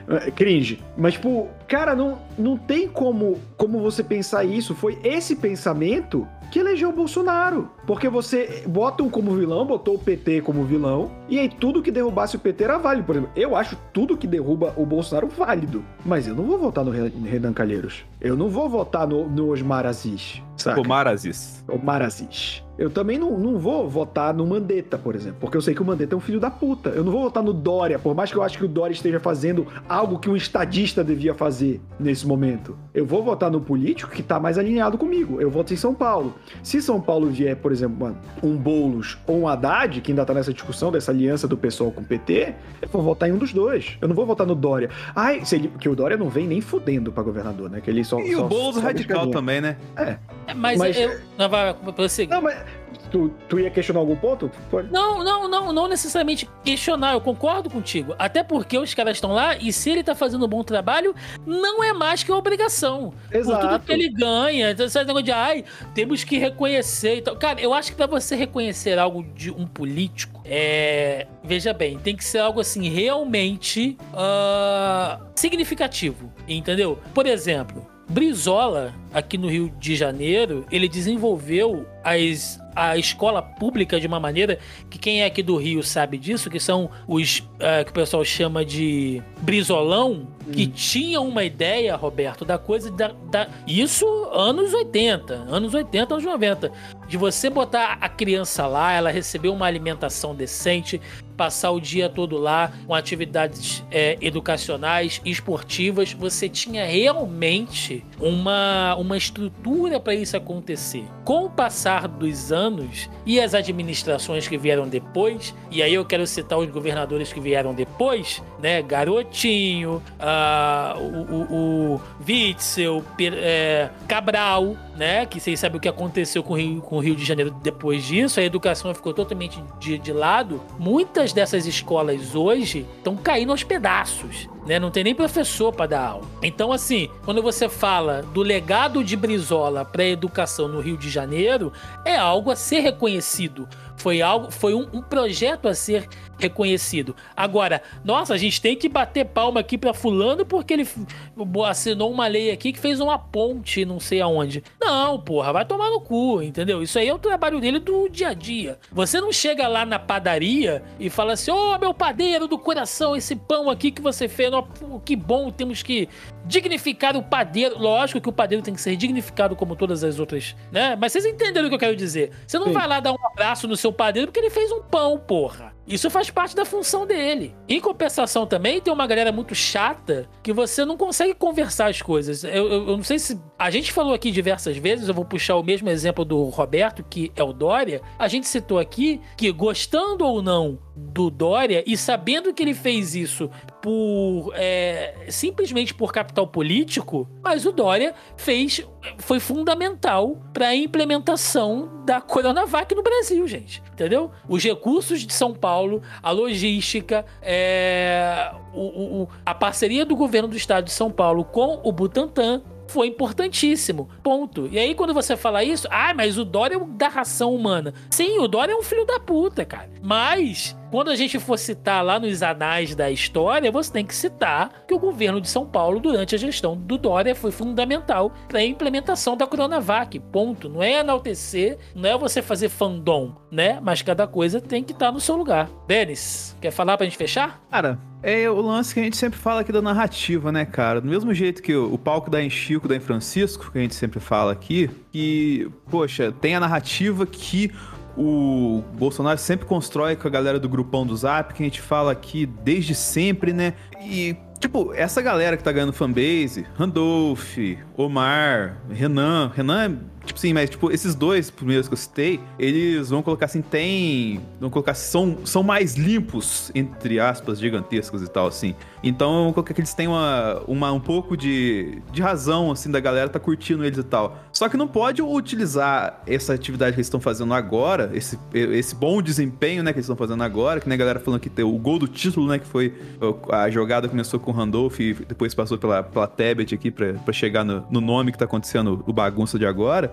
É, cringe. Mas, tipo, cara, não, não tem como, como você pensar isso. Foi esse pensamento que elegeu o Bolsonaro. Porque você bota um como vilão, botou o PT como vilão, e aí tudo que derrubasse o PT era válido. Por exemplo, eu acho tudo que derruba o Bolsonaro válido. Mas eu não vou votar no Renan Calheiros. Eu não vou votar no, no Osmar Aziz. Saca? Omar Aziz. Omar Aziz. Eu também não, não vou votar no Mandetta, por exemplo, porque eu sei que o Mandetta é um filho da puta. Eu não vou votar no Dória, por mais que eu acho que o Dória esteja fazendo algo que um estadista devia fazer nesse momento. Eu vou votar no político que tá mais alinhado comigo. Eu voto em São Paulo. Se São Paulo vier, por exemplo, um Boulos ou um Haddad, que ainda tá nessa discussão dessa aliança do pessoal com o PT, eu vou votar em um dos dois. Eu não vou votar no Dória. Ai, se ele, que o Dória não vem nem fudendo pra governador, né? Que ele só. E só, o Boulos radical também, né? É. é mas, mas eu. Não, vai, prosseguir. Não, mas Tu, tu ia questionar algum ponto? Pode. Não, não, não, não necessariamente questionar, eu concordo contigo. Até porque os caras estão lá e se ele tá fazendo um bom trabalho, não é mais que uma obrigação. Exato. Por tudo que ele ganha, esse negócio de, ai, temos que reconhecer. Então, cara, eu acho que pra você reconhecer algo de um político, é. Veja bem, tem que ser algo assim, realmente uh, significativo, entendeu? Por exemplo, Brizola, aqui no Rio de Janeiro, ele desenvolveu as a escola pública de uma maneira que quem é aqui do Rio sabe disso, que são os uh, que o pessoal chama de brizolão, que tinham uma ideia, Roberto, da coisa da, da, Isso anos 80, anos 80, anos 90. De você botar a criança lá, ela receber uma alimentação decente, passar o dia todo lá com atividades é, educacionais esportivas, você tinha realmente uma, uma estrutura para isso acontecer. Com o passar dos anos e as administrações que vieram depois, e aí eu quero citar os governadores que vieram depois, né? Garotinho, uh, o, o, o Witzel, é, Cabral, né? Que vocês sabem o que aconteceu com o, Rio, com o Rio de Janeiro depois disso, a educação ficou totalmente de, de lado. Muitas dessas escolas hoje estão caindo aos pedaços. Né? Não tem nem professor para dar aula. Então, assim, quando você fala do legado de Brizola para a educação no Rio de Janeiro, é algo a ser reconhecido. Foi algo, foi um, um projeto a ser reconhecido. Agora, nossa, a gente tem que bater palma aqui para fulano porque ele assinou uma lei aqui que fez uma ponte, não sei aonde. Não, porra, vai tomar no cu, entendeu? Isso aí é o trabalho dele do dia a dia. Você não chega lá na padaria e fala assim: "Ô, oh, meu padeiro do coração, esse pão aqui que você fez, oh, que bom, temos que dignificar o padeiro. Lógico que o padeiro tem que ser dignificado como todas as outras, né? Mas vocês entenderam o que eu quero dizer. Você não Sim. vai lá dar um abraço no seu padeiro porque ele fez um pão, porra. Isso faz parte da função dele. Em compensação também, tem uma galera muito chata que você não consegue conversar as coisas. Eu, eu, eu, não sei se. A gente falou aqui diversas vezes, eu vou puxar o mesmo exemplo do Roberto, que é o Dória. A gente citou aqui que, gostando ou não do Dória e sabendo que ele fez isso por é, simplesmente por capital político, mas o Dória fez foi fundamental para a implementação da Coronavac no Brasil, gente. Entendeu? Os recursos de São Paulo, a logística, é, o, o, a parceria do governo do estado de São Paulo com o Butantan foi importantíssimo. Ponto. E aí, quando você fala isso, ah, mas o Dória é da ração humana. Sim, o Dória é um filho da puta, cara. Mas quando a gente for citar lá nos anais da história, você tem que citar que o governo de São Paulo, durante a gestão do Dória, foi fundamental para a implementação da Coronavac. Ponto. Não é enaltecer, não é você fazer fandom, né? Mas cada coisa tem que estar tá no seu lugar. Denis, quer falar pra gente fechar? Cara, é o lance que a gente sempre fala aqui da narrativa, né, cara? Do mesmo jeito que o, o palco da em Chico, da em Francisco, que a gente sempre fala aqui, que, poxa, tem a narrativa que o Bolsonaro sempre constrói com a galera do grupão do Zap, que a gente fala aqui desde sempre, né? E, tipo, essa galera que tá ganhando fanbase, Randolph, Omar, Renan. Renan Tipo assim, mas tipo, esses dois primeiros que eu citei, eles vão colocar assim, tem. Vão colocar são, são mais limpos, entre aspas, gigantescos e tal, assim. Então, vou colocar que eles têm uma, uma, um pouco de, de razão, assim, da galera tá curtindo eles e tal. Só que não pode utilizar essa atividade que eles estão fazendo agora, esse, esse bom desempenho, né, que eles estão fazendo agora, que né, a galera falando que tem o gol do título, né, que foi a jogada começou com o Randolph e depois passou pela, pela Tebet aqui pra chegar no, no nome que tá acontecendo, o bagunça de agora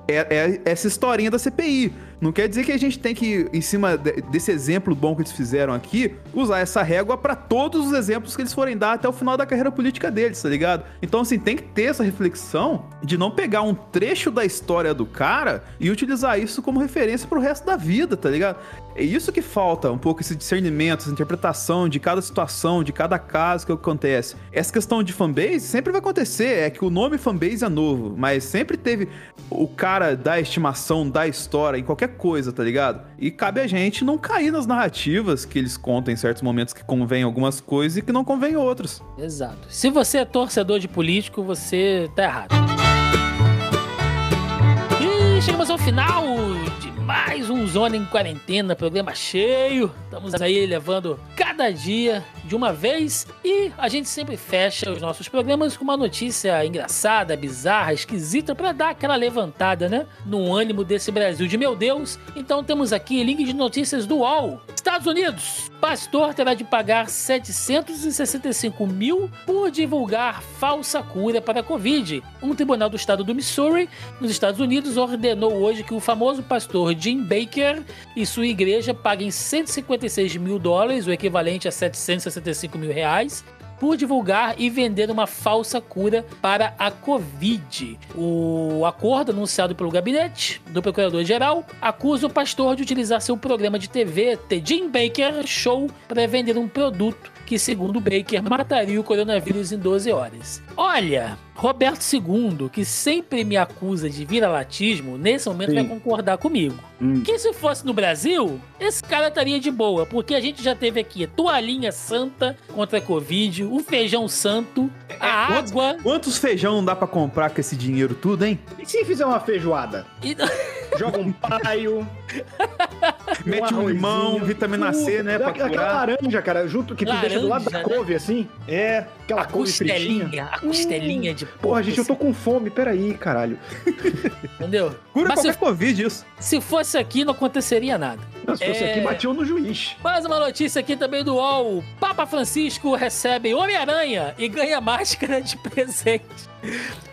é, é, essa historinha da CPI. Não quer dizer que a gente tem que, em cima de, desse exemplo bom que eles fizeram aqui, usar essa régua para todos os exemplos que eles forem dar até o final da carreira política deles, tá ligado? Então, assim, tem que ter essa reflexão de não pegar um trecho da história do cara e utilizar isso como referência pro resto da vida, tá ligado? É isso que falta, um pouco esse discernimento, essa interpretação de cada situação, de cada caso que acontece. Essa questão de fanbase sempre vai acontecer, é que o nome fanbase é novo, mas sempre teve o cara da estimação da história em qualquer coisa, tá ligado? E cabe a gente não cair nas narrativas que eles contam em certos momentos que convém algumas coisas e que não convém outras. Exato. Se você é torcedor de político, você tá errado. E chegamos ao final de mais um Zona em Quarentena, programa cheio. Estamos aí levando cada dia de uma vez e a gente sempre fecha os nossos programas com uma notícia engraçada, bizarra, esquisita para dar aquela levantada, né? No ânimo desse Brasil de meu Deus. Então temos aqui link de notícias do UOL. Estados Unidos. Pastor terá de pagar 765 mil por divulgar falsa cura para a Covid. Um tribunal do estado do Missouri, nos Estados Unidos, ordenou hoje que o famoso pastor Jim Baker e sua igreja paguem 156 mil dólares, o equivalente a 765 mil reais, por divulgar e vender uma falsa cura para a Covid. O acordo anunciado pelo gabinete do Procurador-Geral acusa o pastor de utilizar seu programa de TV, The Jim Baker Show, para vender um produto que, segundo Baker, mataria o coronavírus em 12 horas. Olha, Roberto II, que sempre me acusa de vira-latismo, nesse momento Sim. vai concordar comigo. Hum. Que se fosse no Brasil, esse cara estaria de boa, porque a gente já teve aqui toalhinha santa contra a Covid, o feijão santo, a é, quantos, água. Quantos feijão dá para comprar com esse dinheiro tudo, hein? E se fizer uma feijoada? E... Joga um paio. Mete um limão, vitamina C, né? Pra aquela laranja, cara, junto que tu laranja, deixa do lado da né? couve, assim. É. Aquela a couve costelinha, fritinha. A costelinha hum. de Porra, gente, eu tô com fome, peraí, caralho. Entendeu? Cura Mas qualquer se, Covid isso. Se fosse aqui, não aconteceria nada. Não, se fosse é... aqui, batiam no juiz. Mais uma notícia aqui também do UOL. Papa Francisco recebe Homem-Aranha e ganha máscara de presente.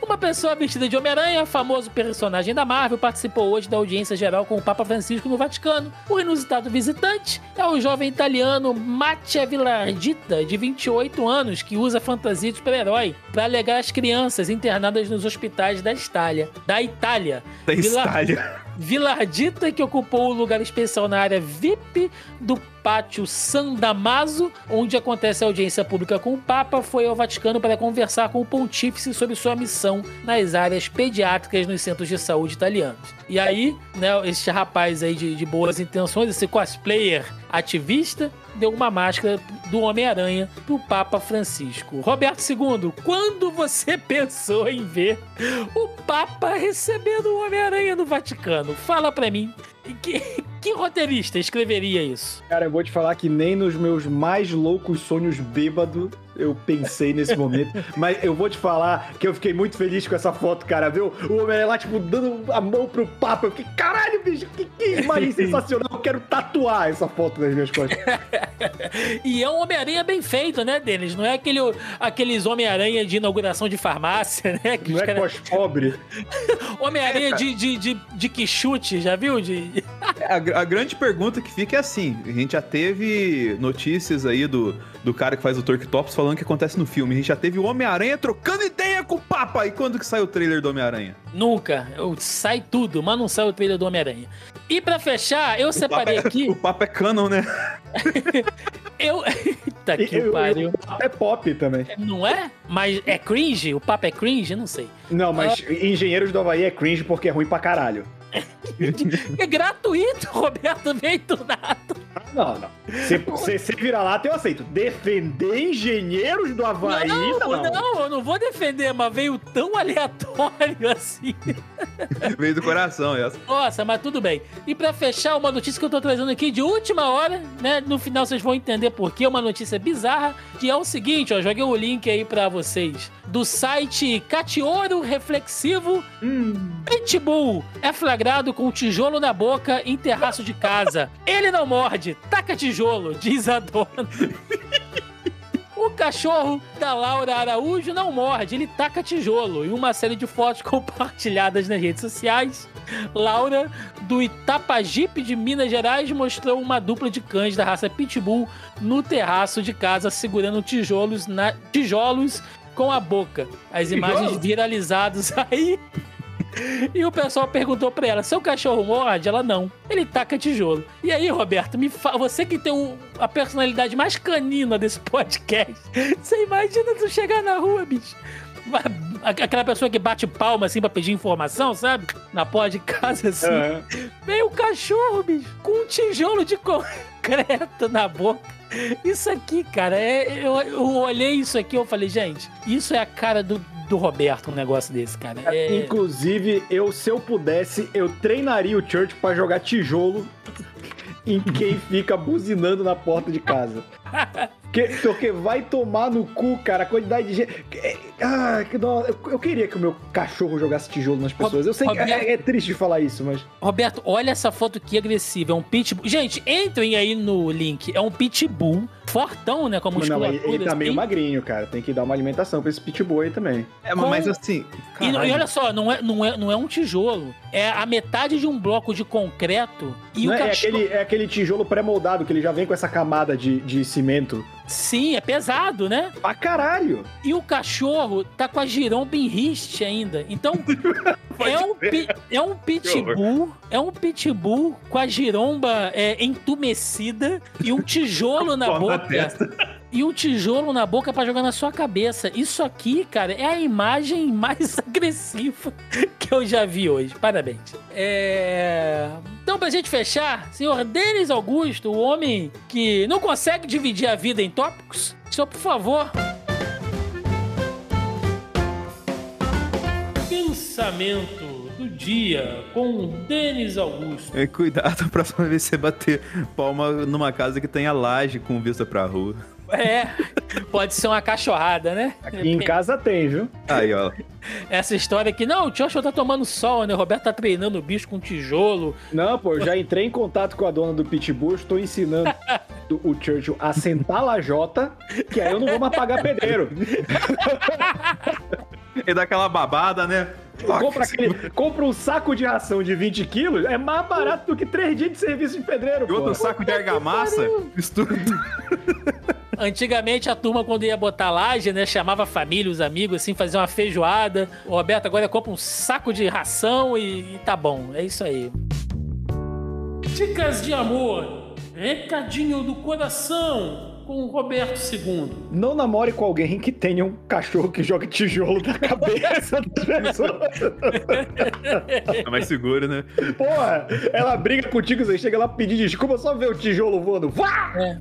Uma pessoa vestida de Homem-Aranha, famoso personagem da Marvel, participou hoje da audiência geral com o Papa Francisco no Vaticano. O inusitado visitante é o jovem italiano Mattia Villardita, de 28 anos, que usa fantasia de super-herói para alegar as crianças internadas nos hospitais da Itália. Da Itália. Da Itália. Vilardita, que ocupou o lugar especial na área VIP do pátio San Damaso, onde acontece a audiência pública com o Papa, foi ao Vaticano para conversar com o pontífice sobre sua missão nas áreas pediátricas nos centros de saúde italianos. E aí, né, esse rapaz aí de, de boas intenções, esse cosplayer ativista, deu uma máscara do Homem-Aranha pro Papa Francisco. Roberto II, quando você pensou em ver o Papa recebendo o Homem-Aranha no Vaticano? Fala pra mim. Que, que roteirista escreveria isso? Cara, eu vou te falar que nem nos meus mais loucos sonhos bêbado eu pensei nesse momento. Mas eu vou te falar que eu fiquei muito feliz com essa foto, cara, viu? O homem lá, tipo, dando a mão pro Papa. Eu fiquei, caralho, bicho, que, que imagem sensacional. Eu quero tatuar essa foto nas minhas costas. e é um Homem-Aranha bem feito, né, Denis? Não é aquele, aqueles Homem-Aranha de inauguração de farmácia, né? Que Não é cara... pós-pobre. Homem-Aranha é, de, de, de, de que chute, já viu? De... a, a grande pergunta que fica é assim: a gente já teve notícias aí do, do cara que faz o Torquetops falando falando que acontece no filme. A gente já teve o Homem-Aranha trocando ideia com o Papa. E quando que sai o trailer do Homem-Aranha? Nunca. Eu, sai tudo, mas não sai o trailer do Homem-Aranha. E para fechar, eu o separei é, aqui. O Papa é canon, né? eu. tá aqui o pariu. O Papa é pop também. Não é? Mas é cringe? O Papa é cringe? Não sei. Não, mas ah. Engenheiros do Havaí é cringe porque é ruim pra caralho. é gratuito, Roberto, veio do nada. Não, não. Você virar lá, eu aceito. Defender engenheiros do Havaí, não, não. não, eu não vou defender, mas veio tão aleatório assim. Veio do coração essa. Nossa, mas tudo bem. E pra fechar, uma notícia que eu tô trazendo aqui de última hora, né? No final vocês vão entender por que, uma notícia bizarra, que é o seguinte, ó, joguei o link aí pra vocês. Do site Catioro Reflexivo, Pitbull é flagrado com tijolo na boca em terraço de casa. Ele não morde, taca tijolo, diz a dona. O cachorro da Laura Araújo não morde, ele taca tijolo. Em uma série de fotos compartilhadas nas redes sociais, Laura, do Itapajipe de Minas Gerais, mostrou uma dupla de cães da raça Pitbull no terraço de casa, segurando tijolos, na, tijolos com a boca. As imagens viralizadas aí. E o pessoal perguntou pra ela: seu cachorro morde? Ela não. Ele taca tijolo. E aí, Roberto, me fa... você que tem o... a personalidade mais canina desse podcast, você imagina tu chegar na rua, bicho? Aquela pessoa que bate palma assim pra pedir informação, sabe? Na porta de casa assim. Aham. Vem o cachorro, bicho, com um tijolo de concreto na boca. Isso aqui, cara, é, eu, eu olhei isso aqui e eu falei, gente, isso é a cara do, do Roberto, um negócio desse, cara. É... Inclusive, eu, se eu pudesse, eu treinaria o Church pra jogar tijolo em quem fica buzinando na porta de casa. Que, porque vai tomar no cu, cara, a quantidade de gente. É, Ah, que dó. Eu, eu queria que o meu cachorro jogasse tijolo nas pessoas. Eu sei que Roberto- é, é triste de falar isso, mas. Roberto, olha essa foto que agressiva. É um pitbull. Gente, entrem aí no link. É um pitbull fortão, né? Com a Não, musculatura. ele, ele tá meio assim. magrinho, cara. Tem que dar uma alimentação pra esse pitbull aí também. É, Com- mas assim. E, não- e olha só, não é, não, é, não é um tijolo. É a metade de um bloco de concreto e Não o é, é cachorro. aquele, é aquele tijolo pré-moldado, que ele já vem com essa camada de, de cimento. Sim, é pesado, né? Pra caralho! E o cachorro tá com a giromba em riste ainda. Então, é um, pi- é um pitbull, é um pitbull com a giromba é, entumecida e um tijolo na Pó na testa. E um tijolo na boca pra jogar na sua cabeça. Isso aqui, cara, é a imagem mais agressiva que eu já vi hoje. Parabéns. É... Então, pra gente fechar, senhor Denis Augusto, o homem que não consegue dividir a vida em tópicos, senhor, por favor. Pensamento do dia com Denis Augusto. É, cuidado a próxima vez você bater palma numa casa que tenha laje com vista pra rua. É, pode ser uma cachorrada, né? Aqui em casa tem, viu? Aí, ó. Essa história aqui, não, o Joshua tá tomando sol, né? O Roberto tá treinando o bicho com tijolo. Não, pô, eu já entrei em contato com a dona do Pitbull, estou ensinando do- o Churchill a sentar lajota, que aí eu não vou mais pagar pedreiro. E dá aquela babada, né? Compra, aquele, compra um saco de ração de 20 quilos, é mais barato do que três dias de serviço de pedreiro, E outro pô. saco de argamassa, mistura. Antigamente a turma, quando ia botar laje, né? Chamava a família, os amigos, assim, fazia uma feijoada. O Roberto agora compra um saco de ração e, e tá bom. É isso aí. Dicas de amor. Recadinho do coração com o Roberto II. Não namore com alguém que tenha um cachorro que joga tijolo na cabeça das pessoas. É mais seguro, né? Porra, ela briga contigo, você chega lá pedir desculpa, só ver o tijolo voando. Vá!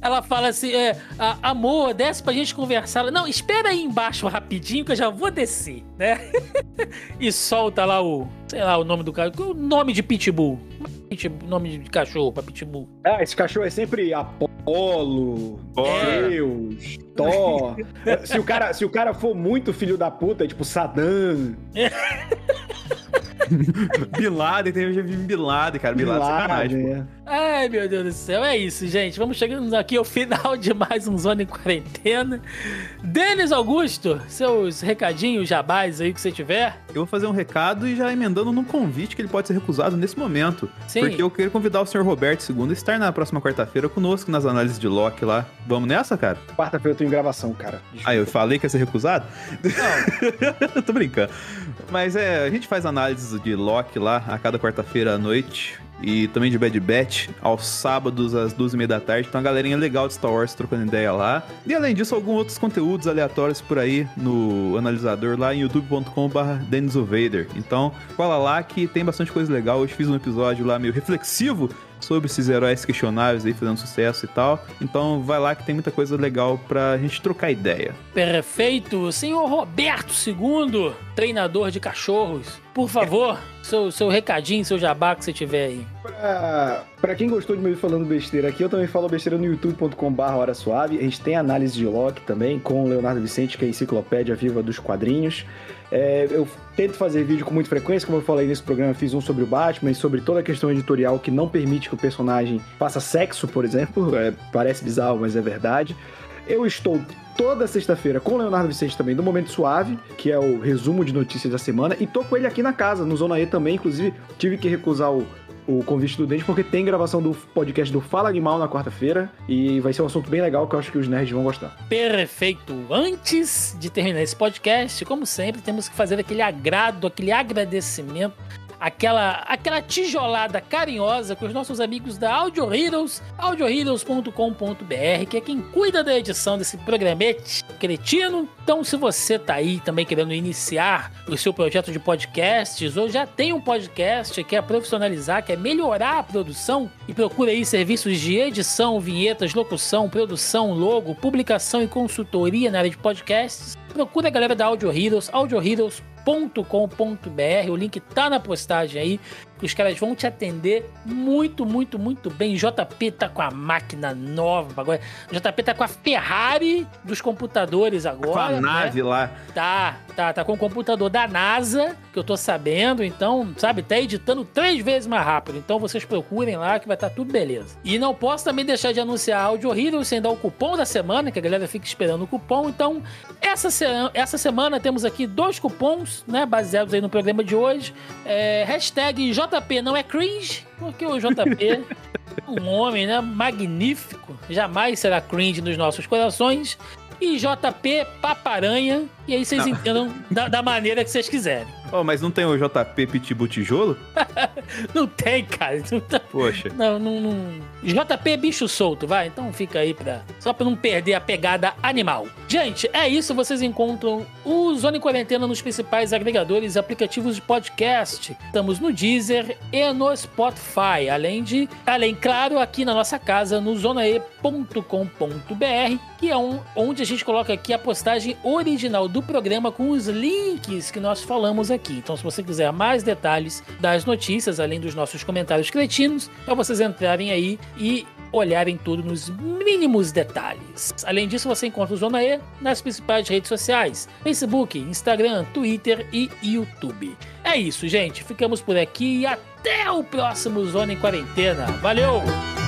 Ela fala assim: é, "A- amor, desce pra gente conversar. Não, espera aí embaixo rapidinho que eu já vou descer, né? e solta lá o, sei lá, o nome do cara. O nome de Pitbull. Pitbull, nome de cachorro pra Pitbull. Ah, esse cachorro é sempre Apolo. Deus, Thor. se, o cara, se o cara for muito filho da puta, é tipo Saddam, Bin Laden, tem já vi Bin Laden, cara. Bin Laden, é sacanagem. pô. né? Ai, meu Deus do céu, é isso, gente. Vamos chegando aqui ao final de mais um Zona em Quarentena. Denis Augusto, seus recadinhos, jabás aí que você tiver. Eu vou fazer um recado e já emendando num convite que ele pode ser recusado nesse momento. Sim. Porque eu quero convidar o senhor Roberto II a estar na próxima quarta-feira conosco nas análises de Loki lá. Vamos nessa, cara? Quarta-feira eu tô em gravação, cara. Desculpa. Ah, eu falei que ia ser recusado? eu tô brincando. Mas é, a gente faz análises de Loki lá a cada quarta-feira à noite. E também de Bad Batch aos sábados às duas e meia da tarde. Então a galerinha legal de Star Wars trocando ideia lá. E além disso, alguns outros conteúdos aleatórios por aí no analisador lá em Vader. Então, cola lá que tem bastante coisa legal. Hoje fiz um episódio lá meio reflexivo sobre esses heróis questionáveis aí fazendo sucesso e tal. Então vai lá que tem muita coisa legal pra gente trocar ideia. Perfeito. Senhor Roberto II, treinador de cachorros, por favor, seu, seu recadinho, seu jabá que você tiver aí. Pra, pra quem gostou de me ouvir falando besteira aqui, eu também falo besteira no youtube.com.br Hora Suave. A gente tem análise de Loki também, com o Leonardo Vicente, que é a enciclopédia viva dos quadrinhos. É, eu tento fazer vídeo com muita frequência, como eu falei nesse programa, fiz um sobre o Batman e sobre toda a questão editorial que não permite que o personagem faça sexo, por exemplo. É, parece bizarro, mas é verdade. Eu estou toda sexta-feira com o Leonardo Vicente também, do Momento Suave, que é o resumo de notícias da semana, e tô com ele aqui na casa, no Zona E também. Inclusive, tive que recusar o, o convite do Dente, porque tem gravação do podcast do Fala Animal na quarta-feira, e vai ser um assunto bem legal que eu acho que os nerds vão gostar. Perfeito. Antes de terminar esse podcast, como sempre, temos que fazer aquele agrado, aquele agradecimento aquela, aquela tijolada carinhosa com os nossos amigos da Audio Heroes, audioheroes.com.br, que é quem cuida da edição desse programete cretino. Então, se você tá aí também querendo iniciar o seu projeto de podcasts, ou já tem um podcast, quer profissionalizar, quer melhorar a produção, e procura aí serviços de edição, vinhetas, locução, produção, logo, publicação e consultoria na área de podcasts, procura a galera da Audio Heroes, audioheroes.com.br, o link tá na postagem aí, que os caras vão te atender muito, muito, muito bem. JP tá com a máquina nova agora. JP tá com a Ferrari dos computadores agora. Com a né? nave lá. Tá, tá, tá com o computador da NASA, que eu tô sabendo, então, sabe, tá editando três vezes mais rápido. Então vocês procurem lá que vai estar tá tudo beleza. E não posso também deixar de anunciar a Audio Hero sem dar o cupom da semana, que a galera fica esperando o cupom. Então, essa, se essa semana temos aqui dois cupons, né, baseados aí no programa de hoje. É, hashtag JP não é cringe, porque o JP é um homem, né, magnífico, jamais será cringe nos nossos corações. E JP Paparanha, e aí vocês Não. entendam da, da maneira que vocês quiserem. Oh, mas não tem o JP Pitbull Tijolo? Não tem, cara. Não, tá- Poxa. não, não, não. JP é bicho solto, vai. Então fica aí pra. Só pra não perder a pegada animal. Gente, é isso. Vocês encontram o Zona em Quarentena nos principais agregadores e aplicativos de podcast. Estamos no Deezer e no Spotify. Além de, além, claro, aqui na nossa casa, no zonae.com.br, que é um, onde a gente coloca aqui a postagem original do programa com os links que nós falamos aqui. Então, se você quiser mais detalhes das notícias, além dos nossos comentários cretinos, é vocês entrarem aí e olharem tudo nos mínimos detalhes. Além disso, você encontra o Zona E nas principais redes sociais: Facebook, Instagram, Twitter e YouTube. É isso, gente. Ficamos por aqui e até o próximo Zona em Quarentena. Valeu!